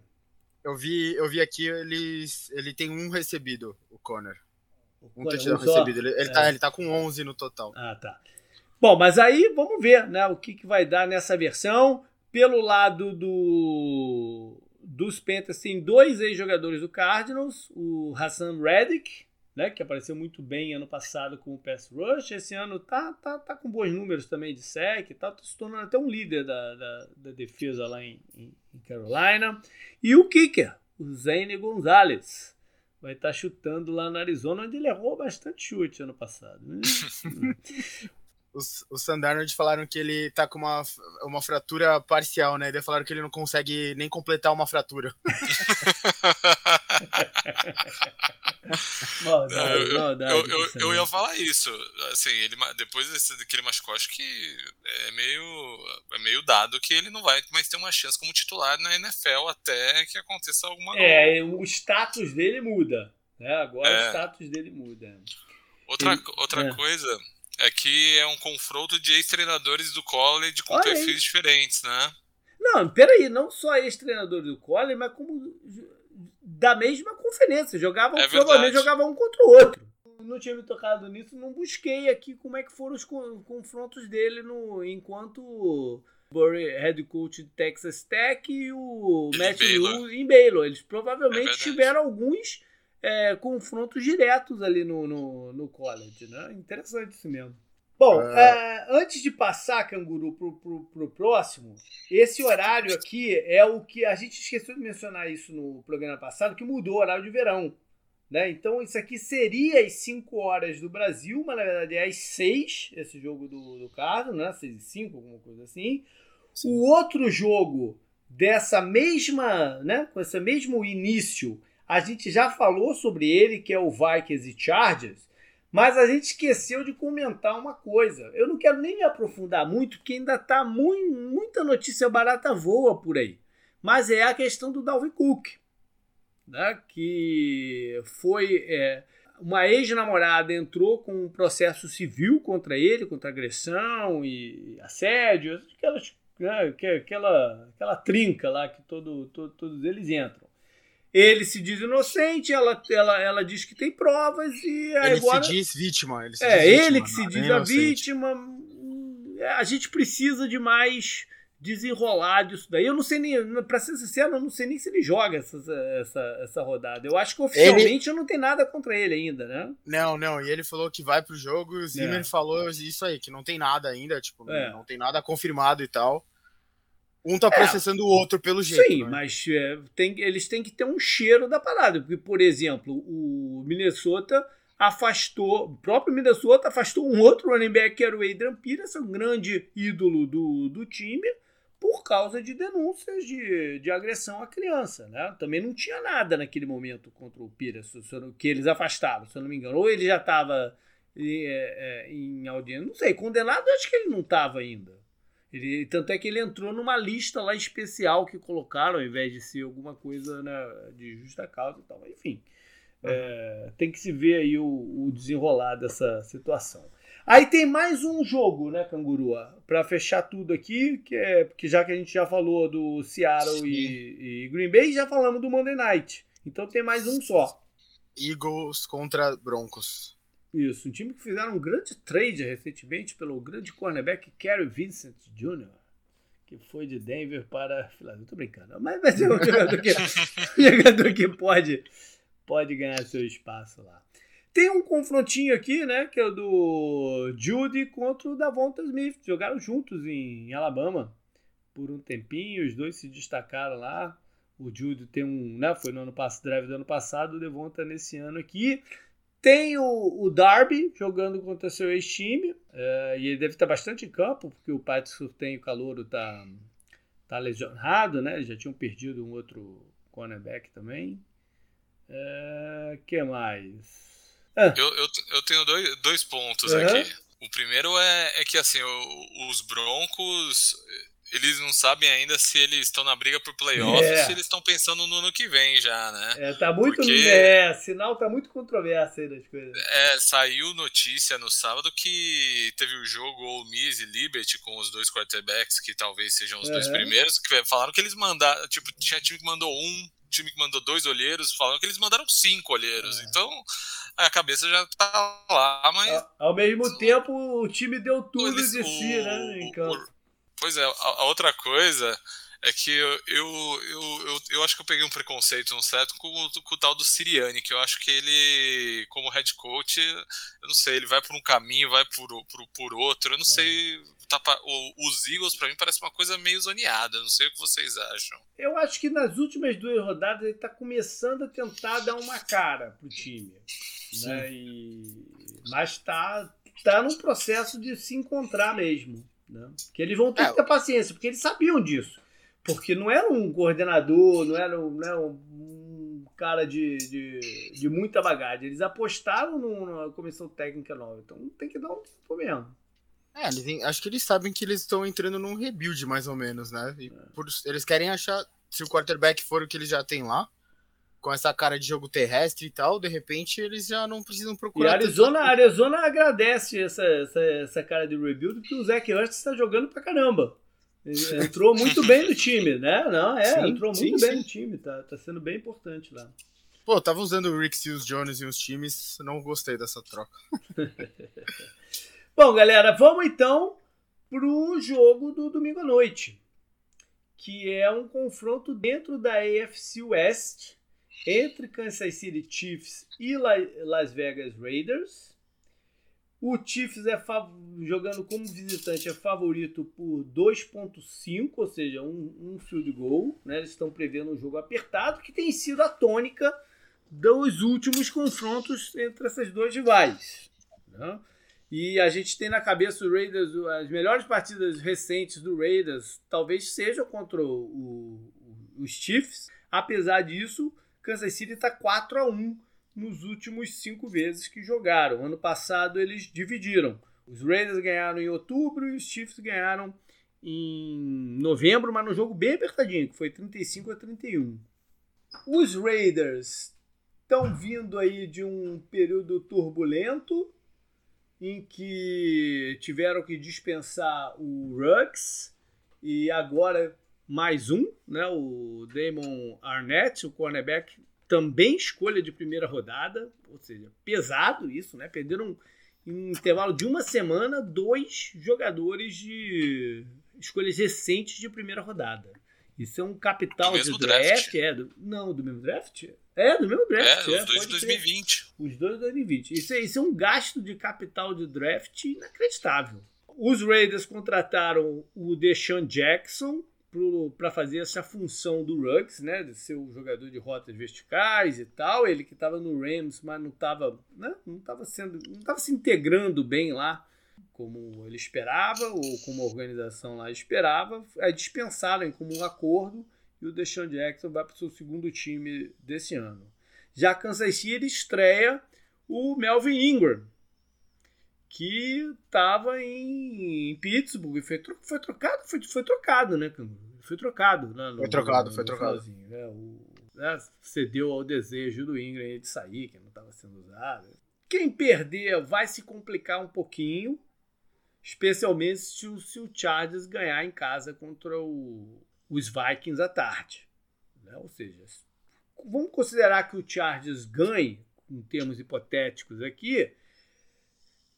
Eu vi, eu vi aqui, eles, ele tem um recebido, o Connor. Um touchdown recebido. Ele, ele, é. tá, ele tá com 11 no total. Ah, tá. Bom, mas aí vamos ver né, o que, que vai dar nessa versão. Pelo lado do dos Panthers, tem dois ex-jogadores do Cardinals. O Hassan Reddick, né, que apareceu muito bem ano passado com o pass rush. Esse ano tá, tá, tá com bons números também de sec, tá, tá se tornando até um líder da, da, da defesa lá em, em, Carolina. E o kicker, o Zane Gonzalez vai estar tá chutando lá na Arizona, onde ele errou bastante chute ano passado. Né? os, os Sandarnold falaram que ele tá com uma, uma fratura parcial, né? Eles falaram que ele não consegue nem completar uma fratura. maldade, eu, maldade, eu, eu, eu, ia falar isso. Assim, ele, depois desse, que ele machucou, acho que é meio, é meio dado que ele não vai mais ter uma chance como titular na NFL até que aconteça alguma coisa. É, o status dele muda. Né? Agora é. o status dele muda. Outra, ele, outra é. coisa é que é um confronto de ex-treinadores do college com Olha perfis aí. diferentes, né? Não, peraí, não só ex-treinadores do college, mas como da mesma conferência. Jogavam, é provavelmente jogavam um contra o outro. Não tinha me tocado nisso, não busquei aqui como é que foram os confrontos dele no enquanto Burry, head coach de Texas Tech e o Matt Rule em Baylor. Eles provavelmente é tiveram alguns é, confrontos diretos ali no, no, no, college, né? Interessante isso mesmo. Bom, é... É, antes de passar, Canguru, pro, pro, pro próximo, esse horário aqui é o que a gente esqueceu de mencionar isso no programa passado, que mudou o horário de verão. Né? Então isso aqui seria às 5 horas do Brasil, mas na verdade é às 6 esse jogo do, do Carlos, né? 6 e 5, alguma coisa assim. Sim. O outro jogo dessa mesma, né, com esse mesmo início, a gente já falou sobre ele, que é o Vikings e Chargers, mas a gente esqueceu de comentar uma coisa. Eu não quero nem me aprofundar muito, porque ainda está muita notícia barata voa por aí. Mas é a questão do Dalvin Cook né, que foi é, uma ex-namorada entrou com um processo civil contra ele, contra agressão e assédio, aquelas, né, aquela, aquela trinca lá que todo, todo, todos eles entram. Ele se diz inocente, ela, ela, ela diz que tem provas e ele agora... se diz vítima. Ele se é, diz ele vítima, que se não, diz a inocente. vítima. A gente precisa de mais desenrolar disso daí. Eu não sei nem, pra ser sincero, eu não sei nem se ele joga essa, essa, essa rodada. Eu acho que oficialmente ele... eu não tenho nada contra ele ainda, né? Não, não. E ele falou que vai pro jogo e o Zimmer é. falou isso aí, que não tem nada ainda, tipo, é. não tem nada confirmado e tal. Um tá processando é. o outro pelo jeito. Sim, né? mas é, tem, eles têm que ter um cheiro da parada. Porque, por exemplo, o Minnesota afastou, o próprio Minnesota afastou um outro running back que era o Adrian Peterson, um grande ídolo do, do time por causa de denúncias de, de agressão à criança. Né? Também não tinha nada naquele momento contra o Pires, que eles afastaram, se eu não me engano. Ou ele já estava é, é, em audiência, não sei, condenado acho que ele não estava ainda. Ele, tanto é que ele entrou numa lista lá especial que colocaram, ao invés de ser alguma coisa né, de justa causa e tal. Enfim, uhum. é, tem que se ver aí o, o desenrolar dessa situação. Aí tem mais um jogo, né, Canguru? Para fechar tudo aqui, que é porque já que a gente já falou do Seattle e, e, Green Bay, já falamos do Monday Night. Então tem mais um só. Eagles contra Broncos. Isso, um time que fizeram um grande trade recentemente pelo grande cornerback Kerry Vincent Jr., que foi de Denver para Philadelphia. Tô brincando, mas vai ser um jogador que, um jogador que pode, pode ganhar seu espaço lá. Tem um confrontinho aqui, né? Que é o do Judy contra o Davonta Smith. Jogaram juntos em Alabama por um tempinho. Os dois se destacaram lá. O Judy tem um, né? Foi no ano passado, drive do ano passado. O Devonta nesse ano aqui. Tem o, o Darby jogando contra seu ex-time. É, e ele deve estar bastante em campo, porque o Patson tem o calor tá, tá lesionado, né? Eles já tinham perdido um outro cornerback também. É, que mais? É. Eu, eu, eu tenho dois, dois pontos uhum. aqui. O primeiro é, é que assim, o, os Broncos eles não sabem ainda se eles estão na briga por playoffs é. ou se eles estão pensando no ano que vem já, né? É, tá muito. Porque, é, sinal tá muito controverso aí das coisas. É, saiu notícia no sábado que teve o jogo Ole Miss e Liberty com os dois quarterbacks, que talvez sejam os uhum. dois primeiros, que falaram que eles mandaram. Tipo, tinha time que mandou um, time que mandou dois olheiros, falando que eles mandaram cinco olheiros. É. Então a cabeça já tá lá, mas. Ao, ao mesmo tempo, o time deu tudo eles, de si, o, né? Em campo. O, pois é, a, a, outra coisa é que eu, eu, eu, eu, acho que eu peguei um preconceito, um certo, com, com o tal do Siriani, que eu acho que ele, como head coach, eu não sei, ele vai por um caminho, vai por, por, por outro, eu não é. sei tá, os Eagles, para mim, parece uma coisa meio zoneada. Não sei o que vocês acham. Eu acho que nas últimas duas rodadas ele tá começando a tentar dar uma cara pro time. Né? E... Mas tá, tá num processo de se encontrar mesmo. Né? Que eles vão ter é. que ter paciência, porque eles sabiam disso. Porque não era um coordenador, não era, não era um cara de, de, de muita bagagem. Eles apostaram numa comissão técnica nova. Então tem que dar um tempo mesmo. É, eles, acho que eles sabem que eles estão entrando num rebuild, mais ou menos, né? E por, eles querem achar, se o quarterback for o que eles já têm lá, com essa cara de jogo terrestre e tal, de repente eles já não precisam procurar. E a Arizona, Arizona agradece essa, essa, essa cara de rebuild, porque o Zach Ertz está jogando pra caramba. Entrou muito bem no time, né? Não, é, sim, entrou muito sim, bem no time, tá, tá sendo bem importante lá. Pô, tava usando o Rick Seals Jones em uns times, não gostei dessa troca. Bom, galera, vamos então pro jogo do domingo à noite, que é um confronto dentro da AFC West entre Kansas City Chiefs e Las Vegas Raiders. O Chiefs é jogando como visitante é favorito por 2.5, ou seja, um, um field goal. Né? Eles estão prevendo um jogo apertado, que tem sido a tônica dos últimos confrontos entre essas duas rivais. Né? E a gente tem na cabeça o Raiders, as melhores partidas recentes do Raiders talvez sejam contra o, o, os Chiefs. Apesar disso, Kansas City está 4 a 1 nos últimos cinco vezes que jogaram. Ano passado eles dividiram. Os Raiders ganharam em outubro e os Chiefs ganharam em novembro, mas num jogo bem apertadinho, que foi 35 a 31. Os Raiders estão vindo aí de um período turbulento em que tiveram que dispensar o Ruggs e agora mais um, né, o Damon Arnett, o cornerback, também escolha de primeira rodada, ou seja, pesado isso, né? Perderam em um intervalo de uma semana dois jogadores de escolhas recentes de primeira rodada. Isso é um capital de draft, draft. É, do, não, do mesmo draft? É, do mesmo draft. É, é os dois de 2020. Ser. Os dois de 2020. Isso é, isso é um gasto de capital de draft inacreditável. Os Raiders contrataram o Deshaun Jackson para fazer essa função do Ruggs, né, de ser o jogador de rotas verticais e tal. Ele que estava no Rams, mas não estava, né, não estava sendo, não estava se integrando bem lá como ele esperava ou como a organização lá esperava, é dispensaram como um acordo e o Deshaun Jackson vai para o seu segundo time desse ano. Já Kansas City estreia o Melvin Ingram, que estava em, Pittsburgh e foi, foi trocado, foi, foi trocado, né? Foi trocado. Né, no, foi trocado, no, foi trocado. Né, o, né, cedeu ao desejo do Ingram de sair, que não estava sendo usado. Quem perder vai se complicar um pouquinho, especialmente se o, se o Chargers ganhar em casa contra o, os Vikings à tarde. Né? Ou seja, vamos considerar que o Chargers ganhe, em termos hipotéticos aqui,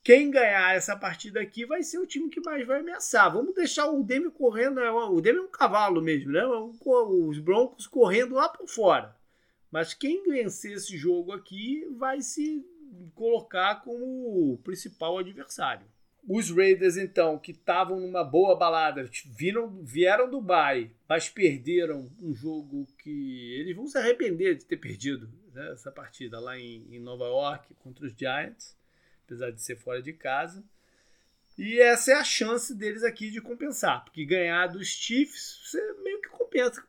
quem ganhar essa partida aqui vai ser o time que mais vai ameaçar. Vamos deixar o Demi correndo. Né? O Demi é um cavalo mesmo, né? Os Broncos correndo lá por fora. Mas quem vencer esse jogo aqui vai se colocar como o principal adversário. Os Raiders, então, que estavam numa boa balada, viram, vieram do Dubai, mas perderam um jogo que eles vão se arrepender de ter perdido né, essa partida lá em, em Nova York contra os Giants, apesar de ser fora de casa. E essa é a chance deles aqui de compensar, porque ganhar dos Chiefs, você meio que compensa.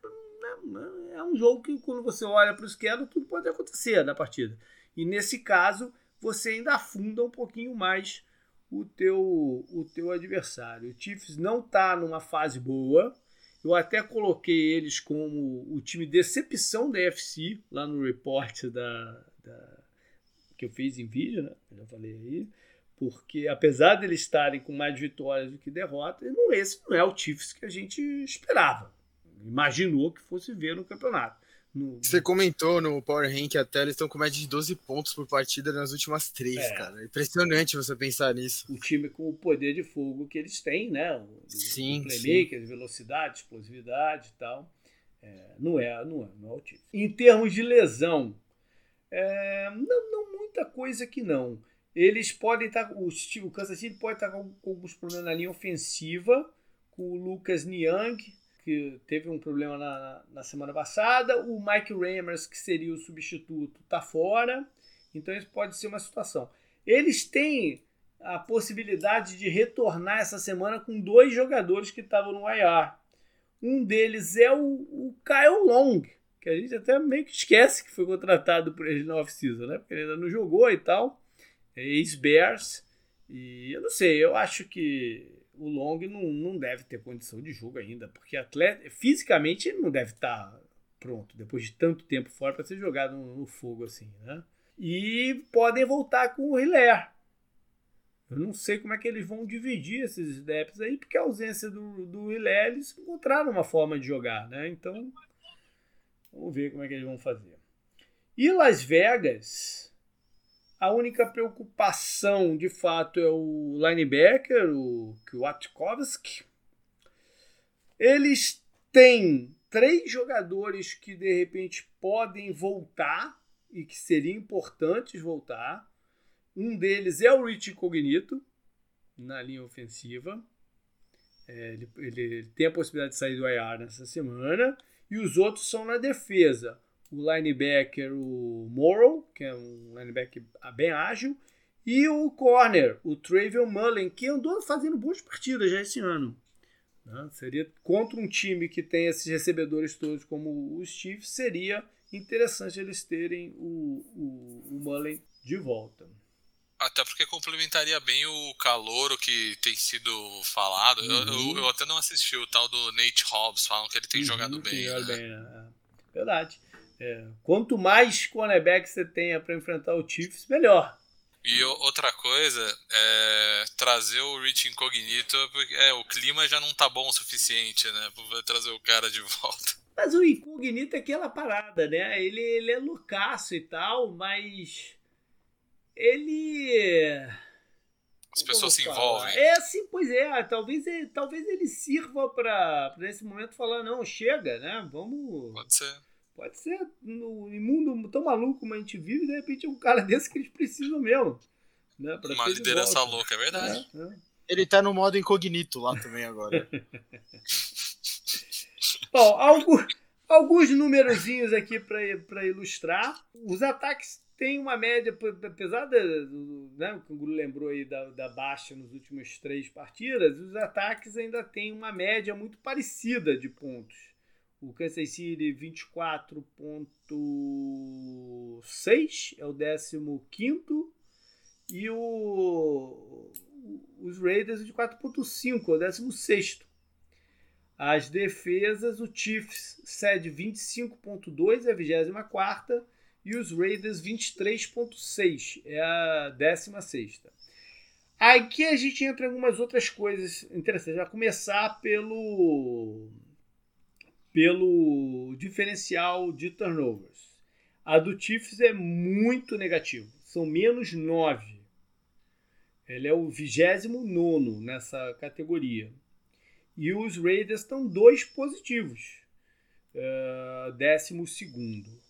Né, é um jogo que, quando você olha para o esquerdo, tudo pode acontecer na partida. E nesse caso, você ainda afunda um pouquinho mais o teu, o teu adversário. O Chiefs não está numa fase boa. Eu até coloquei eles como o time decepção da FC lá no report da, da que eu fiz em vídeo, né? Eu já falei aí. Porque apesar de eles estarem com mais vitórias do que derrotas, não, esse não é o Chiefs que a gente esperava. Imaginou que fosse ver no campeonato. No... Você comentou no Power Rank até eles estão com média de 12 pontos por partida nas últimas três, é. cara. Impressionante você pensar nisso. O time com o poder de fogo que eles têm, né? Sim. Playmaker, velocidade, explosividade e tal. É, não, é, não, é, não é o time. Em termos de lesão, é, não, muita coisa que não. Eles podem estar. Tá, o, o Kansas City pode estar tá com, com alguns problemas na linha ofensiva, com o Lucas Niang que teve um problema na, na semana passada. O Mike Ramers, que seria o substituto, está fora. Então isso pode ser uma situação. Eles têm a possibilidade de retornar essa semana com dois jogadores que estavam no IR. Um deles é o, o Kyle Long, que a gente até meio que esquece que foi contratado por ele na off-season, né? Porque ele ainda não jogou e tal. É ex-Bears. E eu não sei, eu acho que o Long não, não deve ter condição de jogo ainda, porque atleta, fisicamente ele não deve estar tá pronto depois de tanto tempo fora para ser jogado no, no, fogo assim, né? E podem voltar com o Hilaire. Eu não sei como é que eles vão dividir esses snaps aí, porque a ausência do, do Hilaire eles encontraram uma forma de jogar, né? Então, vamos ver como é que eles vão fazer. E Las Vegas, a única preocupação, de fato, é o linebacker, o Kwiatkowski. Eles têm três jogadores que, de repente, podem voltar e que seriam importantes voltar. Um deles é o Rich Cognito, na linha ofensiva. É, ele, ele, ele, tem a possibilidade de sair do IR nessa semana. E os outros são na defesa. o linebacker, o Morrow, que é um linebacker bem ágil, e o corner, o Travion Mullen, que andou fazendo boas partidas já esse ano. Né? Seria contra um time que tem esses recebedores todos como os Chiefs, seria interessante eles terem o, o, o Mullen de volta. Até porque complementaria bem o calor que tem sido falado. Uhum. Eu, eu, eu, até não assisti o tal do Nate Hobbs, falam que ele tem uhum, jogado bem. Né? bem né? É verdade. É. Quanto mais cornerback você tenha para enfrentar o Chiefs, melhor. E outra coisa, é trazer o Rich Incognito, porque é, o clima já não tá bom o suficiente, né? Pra trazer o cara de volta. Mas o Incognito é aquela parada, né? Ele, ele é loucaço e tal, mas. Ele. As pessoas se envolvem. É assim, pois é. Talvez ele, talvez ele sirva para nesse momento falar: não, chega, né? Vamos. Pode ser. Pode ser no mundo tão maluco como a gente vive, de repente é um cara desse que eles precisam mesmo. Né, Uma liderança louca, é verdade. É, é. Ele tá no modo incognito lá também agora. Bom, alguns, alguns númerozinhos aqui para ilustrar. Os ataques têm uma média, apesar da, né, o Canguru lembrou aí da, da baixa nos últimos três partidas, os ataques ainda têm uma média muito parecida de pontos. O Kansas City 24.6 é o 15 e o, os Raiders de 4.5 é o 16 As defesas, o Chiefs cede 25.2 é a 24 e os Raiders 23.6 é a 16 Aqui a gente entra em algumas outras coisas interessantes. Vai começar pelo pelo diferencial de turnovers. A do Chiefs é muito negativa, são menos 9. Ele é o 29 nessa categoria. E os Raiders estão dois positivos, uh, décimo segundo.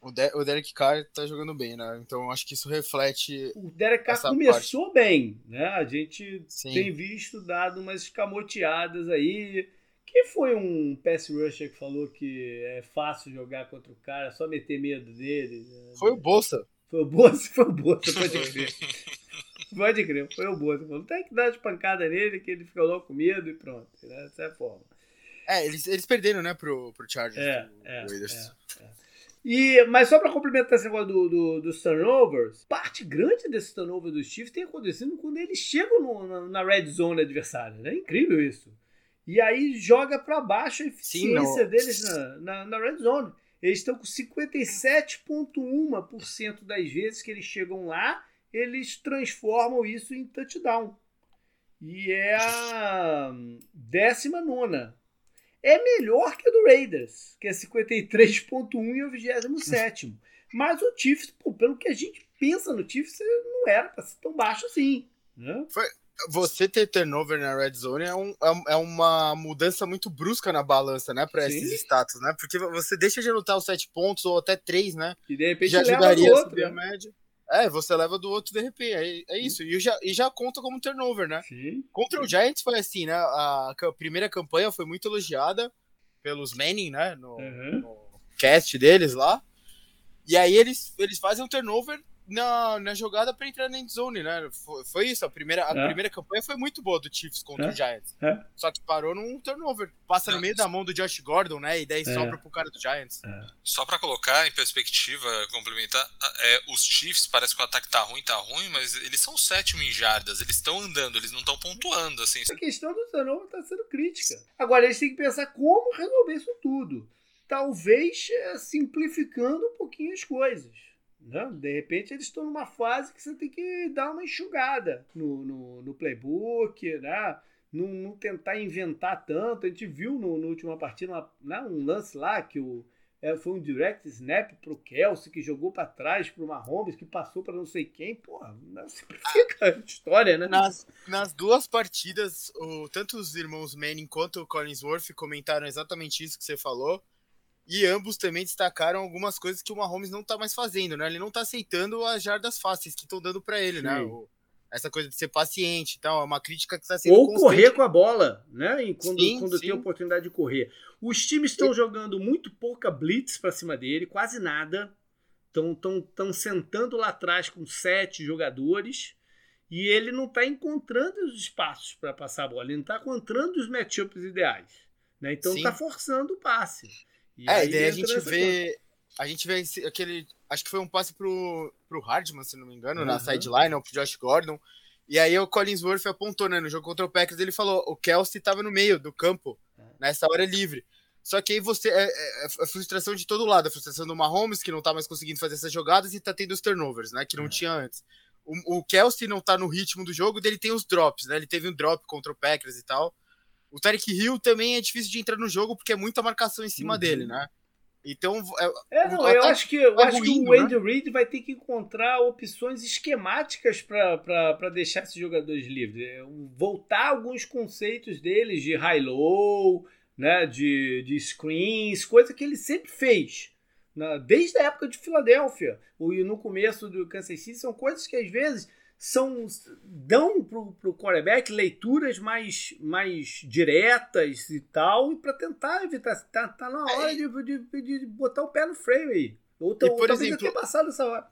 O, De o Derek Carr está jogando bem, né? Então acho que isso reflete. O Derek Carr começou parte. bem, né? A gente Sim. tem visto, dado umas escamoteadas aí que foi um pass rusher que falou que é fácil jogar contra o cara, só meter medo dele? Né? Foi o Bolsa. Foi o Bolsa, foi o Bolsa, pode crer. pode crer, foi o Bolsa. Não tem que dar de pancada nele, que ele ficou louco com medo e pronto. Né? Dessa é a forma. É, eles, eles perderam, né, pro, pro Chargers. É, do, é, do é, é. E, mas só para complementar esse negócio do, do, dos turnovers, parte grande desse turnover dos Chiefs tem acontecido quando eles chegam no, na, na red zone adversária. É incrível isso. E aí joga para baixo a eficiência Sim, deles na, na, na red zone. Eles estão com 57,1% das vezes que eles chegam lá, eles transformam isso em touchdown. E é a 19. É melhor que a do Raiders, que é 53,1 e o 27. Mas o Chiefs, pô, pelo que a gente pensa no Chiefs, não era para ser tão baixo assim. Né? Foi, você ter turnover na red zone é, um, é, é uma mudança muito brusca na balança, né, para esses status, né? Porque você deixa de anotar os sete pontos ou até três, né? E de repente já ajudaria a subir a né? média. É, você leva do outro de repente. É, é isso. E já, e já conta como turnover, né? Sim. Contra o Giants foi assim, né? A, a primeira campanha foi muito elogiada pelos Manning, né? No, uhum. no cast deles lá. E aí eles, eles fazem um turnover na, na jogada para entrar na endzone, né? Foi, foi, isso, a primeira, a é. primeira campanha foi muito boa do Chiefs contra é. o Giants. É. Só que parou num turnover. Passa no meio da mão do Josh Gordon, né? E daí é. sobra pro cara do Giants. É. Só para colocar em perspectiva, complementar, é, os Chiefs parece que o ataque tá ruim, tá ruim, mas eles são sétimo em jardas, eles estão andando, eles não estão pontuando, assim. A questão do turnover tá sendo crítica. Agora, eles têm que pensar como resolver isso tudo. Talvez é, simplificando um pouquinho as coisas. Né? De repente eles estão numa fase que você tem que dar uma enxugada no, no, no playbook, né? não, não, tentar inventar tanto. A gente viu no, última partida uma, né? um lance lá que o, é, foi um direct snap pro Kelsey que jogou para trás pro Mahomes, que passou para não sei quem. Porra, não simplifica a história, né? Nas, nas duas partidas, o, tanto os irmãos Manning quanto o Collinsworth comentaram exatamente isso que você falou. E ambos também destacaram algumas coisas que o Mahomes não tá mais fazendo, né? Ele não tá aceitando as jardas fáceis que estão dando para ele, né? Sim. né? O, essa coisa de ser paciente e tal. É uma crítica que está sendo. Ou constante. correr com a bola, né? Quando, sim, quando sim. tem a oportunidade de correr. Os times estão jogando muito pouca blitz para cima dele, quase nada. Estão tão, tão sentando lá atrás com sete jogadores. E ele não está encontrando os espaços para passar a bola. Ele não está encontrando os matchups ideais. Né? Então está forçando o passe. E é, e daí a gente vê. Conta. A gente vê aquele. Acho que foi um passe pro, pro Hardman, se não me engano, uhum. na sideline, ou pro Josh Gordon. E aí o Collinsworth apontou, né? No jogo contra o Packers, ele falou: o Kelsey estava no meio do campo, nessa hora livre. Só que aí você. É, é, é, frustração de todo lado. A frustração do Mahomes, que não tá mais conseguindo fazer essas jogadas, e tá tendo os turnovers, né? Que não é. tinha antes. O, o Kelsey não tá no ritmo do jogo, dele tem os drops, né? Ele teve um drop contra o Packers e tal. O Tarek Hill também é difícil de entrar no jogo porque é muita marcação em cima uhum. dele, né? Então. É, é não, eu acho que, eu acho que o Andy né? Reid vai ter que encontrar opções esquemáticas para deixar esses jogadores livres. É, voltar alguns conceitos deles de high-low, né, de, de screens, coisa que ele sempre fez. Né, desde a época de Filadélfia, e no começo do Kansas City, são coisas que às vezes são dão pro, pro quarterback leituras mais, mais diretas e tal, e para tentar evitar. Tá, tá na hora de, de, de, botar o pé no freio aí. Ou, e, por talvez exemplo, ter passado essa hora.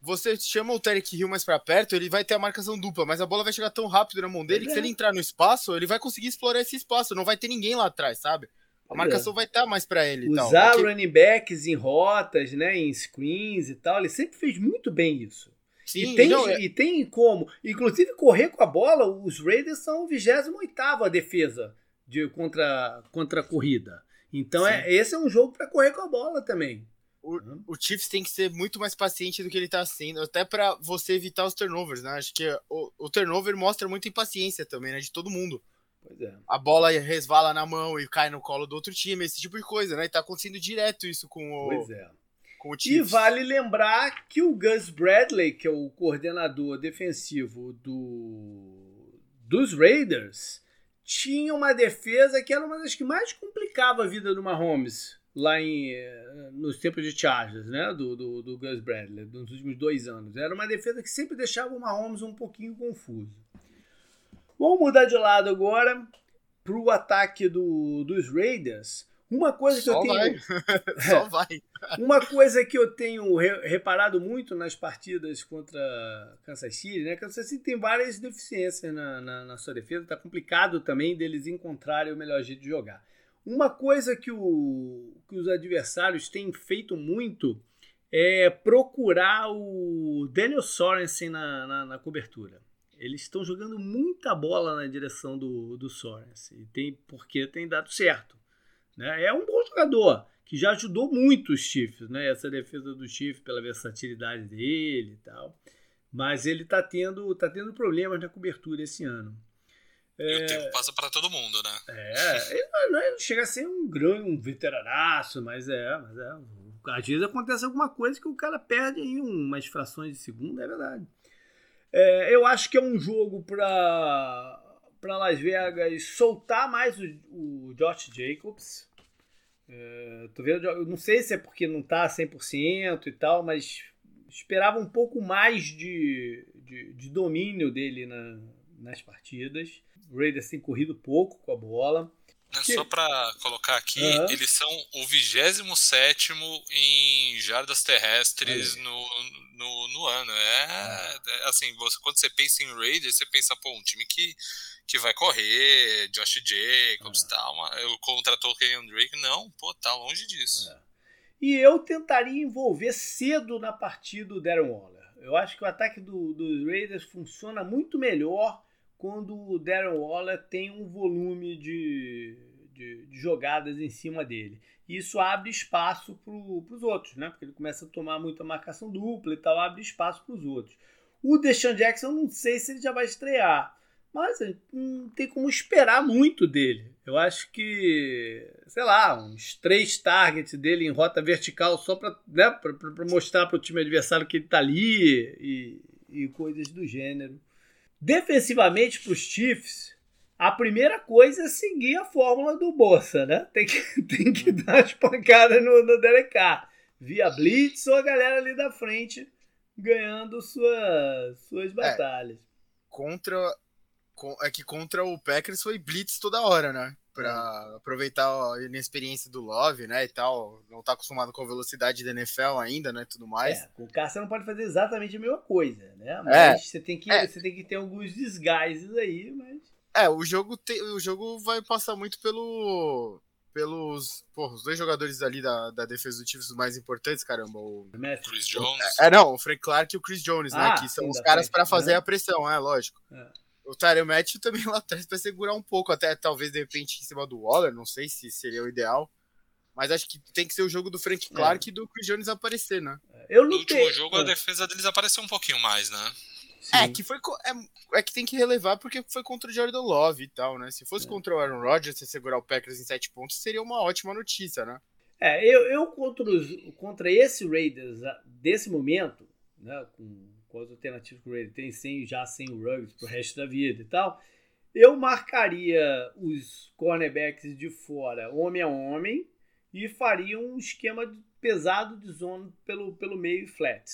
Você chama o Tarek Hill mais para perto, ele vai ter a marcação dupla, mas a bola vai chegar tão rápido na mão dele é. que se ele entrar no espaço, ele vai conseguir explorar esse espaço, não vai ter ninguém lá atrás, sabe? A marcação é. vai estar tá mais para ele. Usar porque... running backs em rotas, né, em screens e tal, ele sempre fez muito bem isso. Sim, e, tem, não, é... e tem como. Inclusive, correr com a bola, os Raiders são 28 a defesa de, contra, contra a corrida. Então, é, esse é um jogo para correr com a bola também. O, o, Chiefs tem que ser muito mais paciente do que ele está sendo, até para você evitar os turnovers, né? Acho que o, o, turnover mostra muita impaciência também, né? De todo mundo. É. A bola resvala na mão e cai no colo do outro time, esse tipo de coisa, né? E tá acontecendo direto isso com o. Pois é. E vale lembrar que o Gus Bradley, que é o coordenador defensivo do, dos Raiders, tinha uma defesa que era uma das que mais complicava a vida do Mahomes lá em, eh, nos tempos de Chargers, né? Do, do, do Gus Bradley, nos últimos dois anos. Era uma defesa que sempre deixava o Mahomes um pouquinho confuso. Vamos mudar de lado agora para o ataque do, dos Raiders. Uma coisa que Só eu tenho. Vai. Só vai. Uma coisa que eu tenho reparado muito nas partidas contra Kansas City, né? Kansas City tem várias deficiências na, na, na sua defesa, tá complicado também deles encontrarem o melhor jeito de jogar. Uma coisa que, o, que os adversários têm feito muito é procurar o Daniel Sorensen na, na, na cobertura. Eles estão jogando muita bola na direção do, do Sorensen, tem, porque tem dado certo. Né? É um bom jogador que já ajudou muito os Chiefs, né? Essa defesa do Chiefs pela versatilidade dele e tal. Mas ele está tendo, tá tendo problemas na cobertura esse ano. É, e o tempo passa para todo mundo, né? É, ele não, ele chega a ser um grande, um veteranaço, mas é, mas é. Às vezes acontece alguma coisa que o cara perde aí umas frações de segundo, é verdade. É, eu acho que é um jogo para para Las Vegas soltar mais o, o Josh Jacobs. É, tô vendo, eu não sei se é porque não tá 100% e tal, mas esperava um pouco mais de, de, de domínio dele na, nas partidas. O Raiders tem corrido pouco com a bola. Que... Só para colocar aqui, uhum. eles são o 27 em jardas terrestres no, no, no, ano. É, é, assim, você, quando você pensa em Raiders, você pensa, pô, um time que que vai correr, Josh Jacobs e é. tal. Eu contratou o Kenyon Drake. Não, pô, tá longe disso. É. E eu tentaria envolver cedo na partida o Darren Waller. Eu acho que o ataque do, dos Raiders funciona muito melhor quando o Darren Waller tem um volume de, de, de jogadas em cima dele. Isso abre espaço para os outros, né? Porque ele começa a tomar muita marcação dupla e tal, abre espaço para os outros. O Deshaun Jackson, não sei se ele já vai estrear, mas não tem como esperar muito dele. Eu acho que, sei lá, uns três targets dele em rota vertical só para né, mostrar para o time adversário que ele está ali e, e coisas do gênero. Defensivamente para os Chiefs, a primeira coisa é seguir a fórmula do Bossa, né? Tem que, tem que dar as pancadas no, no Derek Carr. Via Blitz ou a galera ali da frente ganhando suas, suas é. batalhas. contra. É que contra o Packers foi blitz toda hora, né? Pra é. aproveitar a inexperiência do Love, né? E tal. Não tá acostumado com a velocidade da NFL ainda, né? Tudo mais. É, com o carro você não pode fazer exatamente a mesma coisa, né? Mas é, você, tem que, é. você tem que ter alguns disguises aí, mas. É, o jogo, te, o jogo vai passar muito pelo pelos porra, os dois jogadores ali da, da defesa do Chiefs mais importantes, caramba. O Chris Jones. É, é, não, o Frank Clark e o Chris Jones, né, ah, né? Que são os caras para fazer a pressão, é lógico. É. O Tyrell Matthew também lá atrás para segurar um pouco, até talvez de repente em cima do Waller, não sei se seria o ideal. Mas acho que tem que ser o jogo do Frank é. Clark é. e do Chris Jones aparecer, né? Eu no último jogo a defesa deles apareceu um pouquinho mais, né? Sim. É que foi é, é, que tem que relevar porque foi contra o Jordan Love e tal, né? Se fosse é. contra o Aaron Rodgers, se segurar o Packers em sete pontos, seria uma ótima notícia, né? É, eu, eu contra, os, contra esse Raiders desse momento, né, com, as alternativas que o Raiders tem sem, já sem o Ruggs pro resto da vida e tal, eu marcaria os cornerbacks de fora homem a homem e faria um esquema pesado de zona pelo, pelo meio flat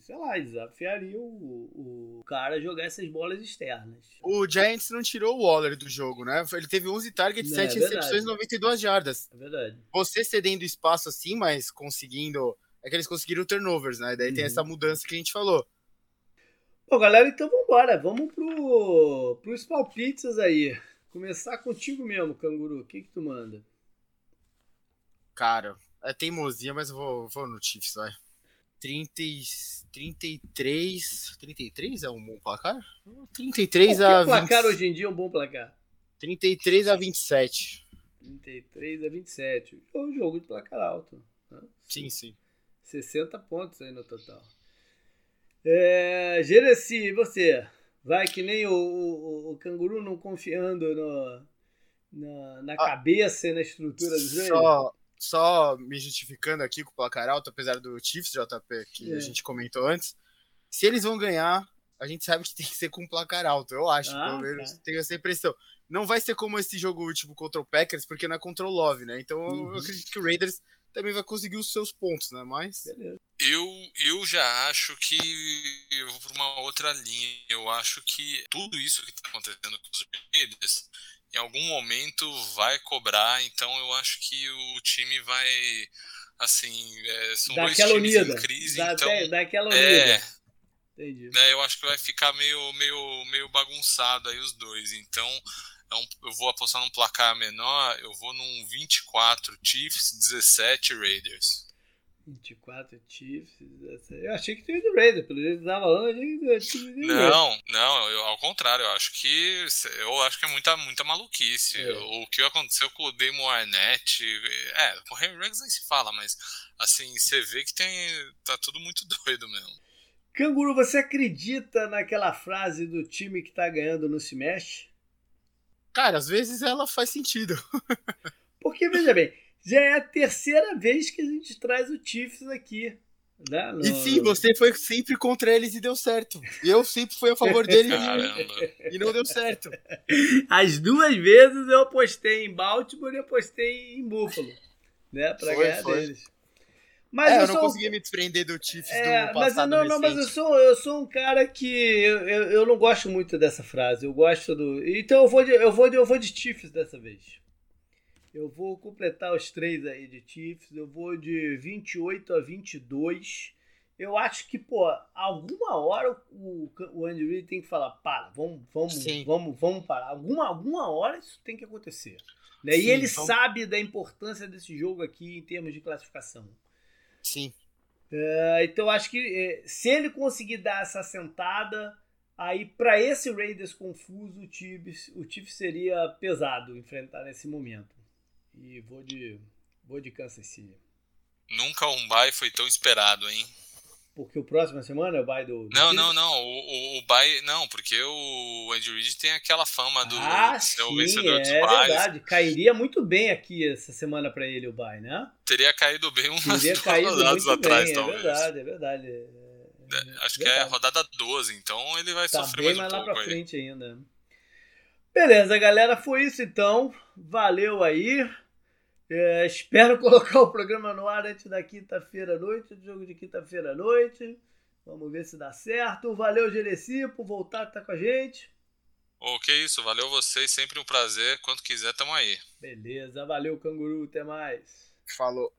sei lá, desafiaria o, o cara a jogar essas bolas externas. O Giants não tirou o Waller do jogo, né? Ele teve 11 targets, 7 é recepções e 92 jardas. É verdade. Você cedendo espaço assim, mas conseguindo. É que eles conseguiram turnovers, né? Daí uhum. tem essa mudança que a gente falou. Bom, galera, então vambora. Vamos pro, pros palpites aí. Começar contigo mesmo, canguru. O que, que tu manda? Cara, é teimosia, mas eu vou, vou no Chiefs, vai. 30, 33. 33 é um bom placar? 33 a. placar 20... hoje em dia é um bom placar? 33 a 27. 33 a 27. É um jogo de placar alto. Né? Sim, sim. 60 pontos aí no total. É, Gereci, você? Vai que nem o, o, o canguru não confiando no, na, na ah, cabeça e na estrutura do jogo? Só, só me justificando aqui com o placar alto, apesar do Chiefs JP que é. a gente comentou antes, se eles vão ganhar, a gente sabe que tem que ser com placar alto, eu acho, ah, pelo menos tá. tenho essa impressão. Não vai ser como esse jogo último contra o Packers, porque não é contra o Love, né? Então uhum. eu acredito que o Raiders também vai conseguir os seus pontos, né? Mas. Eu, eu já acho que eu vou para uma outra linha. Eu acho que tudo isso que está acontecendo com os Raiders em algum momento vai cobrar, então eu acho que o time vai assim, é, são dois times unida. em crise, da, então daquela unida. É, Entendi. Né, eu acho que vai ficar meio, meio, meio bagunçado aí os dois, então é eu vou apostar num placar menor, eu vou num 24 Chiefs, 17 Raiders. 24 Chiefs. Eu achei que tinha do Raiders, pelo jeito que tava falando, eu achei que Não, não, eu, ao contrário, eu acho que eu acho que é muita, muita maluquice. É. O que aconteceu com o Damon Arnett, é, com o Henry Ruggs nem se fala, mas assim, você vê que tem tá tudo muito doido mesmo. Canguru, você acredita naquela frase do time que tá ganhando não se mexe? Cara, às vezes ela faz sentido. Porque, veja bem, já é a terceira vez que a gente traz o Chiefs aqui. Né? No... E sim, você foi sempre contra eles e deu certo. Eu sempre fui a favor deles e não deu certo. As duas vezes eu apostei em Baltimore e apostei em Buffalo. Né, pra foi, ganhar foi. deles. Mas é, eu, eu, não sou... conseguia me desprender do Chiefs é, do passado mas, não, não, mas eu sou, eu sou um cara que eu, eu, eu, não gosto muito dessa frase. Eu gosto do. Então eu vou de, eu vou de, eu vou de Chiefs dessa vez. Eu vou completar os três aí de Chiefs. Eu vou de 28 a 22. Eu acho que, pô, alguma hora o, o Andy Reid tem que falar, para, vamos, vamos, vamos, vamos parar. Alguma, alguma hora isso tem que acontecer. Né? Sim, e ele então... sabe da importância desse jogo aqui em termos de classificação. Sim. É, então acho que é, se ele conseguir dar essa sentada, aí para esse Raiders confuso, o Chiefs, o Chiefs seria pesado enfrentar nesse momento. E vou de, vou de Kansas City. Nunca um bye foi tão esperado, hein? Porque o próximo semana é o bye do. Não, não, não. O, o, o bye. Não, porque o Andy Reid tem aquela fama do ah, ser o vencedor é dos byes. É verdade. Cairia muito bem aqui essa semana para ele o bye, né? Teria caído bem umas Teria caído rodadas muito atrás, bem, é talvez. É verdade, é verdade. É, é Acho verdade. que é rodada 12, então ele vai tá sofrer mais um mais lá pra aí. frente ainda. Beleza, galera. Foi isso então. Valeu aí. É, espero colocar o programa no ar antes da quinta-feira à noite, do jogo de quinta-feira à noite. Vamos ver se dá certo. Valeu, Genesi, por voltar a estar com a gente. Ô, que isso, valeu vocês, sempre um prazer. Quando quiser, tamo aí. Beleza, valeu, canguru, até mais. Falou.